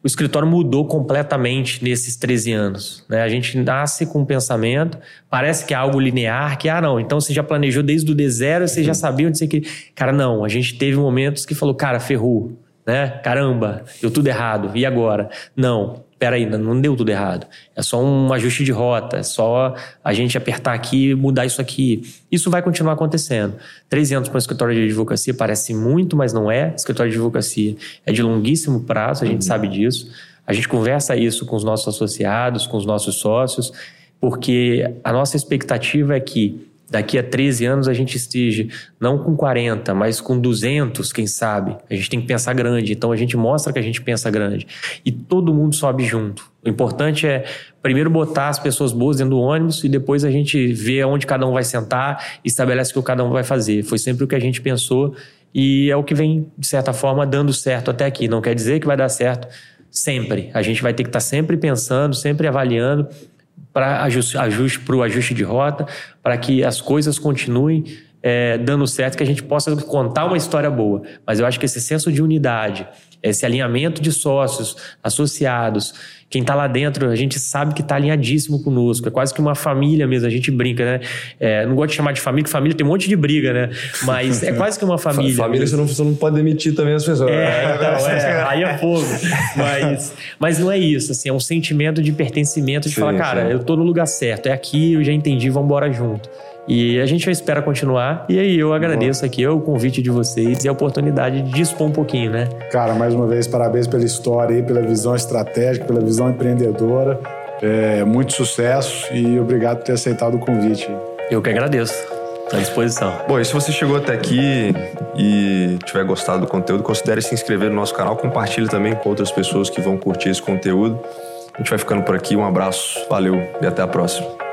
o escritório mudou completamente nesses 13 anos. Né? A gente nasce com um pensamento, parece que é algo linear, que, ah, não, então você já planejou desde o D0, você já uhum. sabia onde você queria. Cara, não, a gente teve momentos que falou, cara, ferrou, né? Caramba, deu tudo errado, e agora? Não, peraí, não deu tudo errado. É só um ajuste de rota, é só a gente apertar aqui e mudar isso aqui. Isso vai continuar acontecendo. 13 anos para o escritório de advocacia parece muito, mas não é. Escritório de advocacia é de longuíssimo prazo, a gente uhum. sabe disso. A gente conversa isso com os nossos associados, com os nossos sócios, porque a nossa expectativa é que daqui a 13 anos a gente esteja não com 40, mas com 200, quem sabe. A gente tem que pensar grande, então a gente mostra que a gente pensa grande. E todo mundo sobe junto. O importante é primeiro botar as pessoas boas dentro do ônibus e depois a gente vê onde cada um vai sentar e estabelece o que cada um vai fazer. Foi sempre o que a gente pensou e é o que vem, de certa forma, dando certo até aqui. Não quer dizer que vai dar certo sempre. A gente vai ter que estar sempre pensando, sempre avaliando para ajuste, ajuste para o ajuste de rota, para que as coisas continuem é, dando certo, que a gente possa contar uma história boa. Mas eu acho que esse senso de unidade, esse alinhamento de sócios, associados, quem está lá dentro, a gente sabe que está alinhadíssimo conosco. É quase que uma família mesmo, a gente brinca, né? É, não gosto de chamar de família, porque família tem um monte de briga, né? Mas é quase que uma família. família você não, você não pode demitir também as pessoas. É, então, é, aí é fogo. Mas, mas não é isso, assim, é um sentimento de pertencimento, de sim, falar, cara, sim. eu tô no lugar certo, é aqui, eu já entendi, vamos embora junto. E a gente espera continuar. E aí eu agradeço aqui o convite de vocês e a oportunidade de dispor um pouquinho, né? Cara, mais uma vez, parabéns pela história aí, pela visão estratégica, pela visão empreendedora. É, muito sucesso e obrigado por ter aceitado o convite. Eu que agradeço. À disposição. Bom, e se você chegou até aqui e tiver gostado do conteúdo, considere se inscrever no nosso canal, compartilhe também com outras pessoas que vão curtir esse conteúdo. A gente vai ficando por aqui. Um abraço, valeu e até a próxima.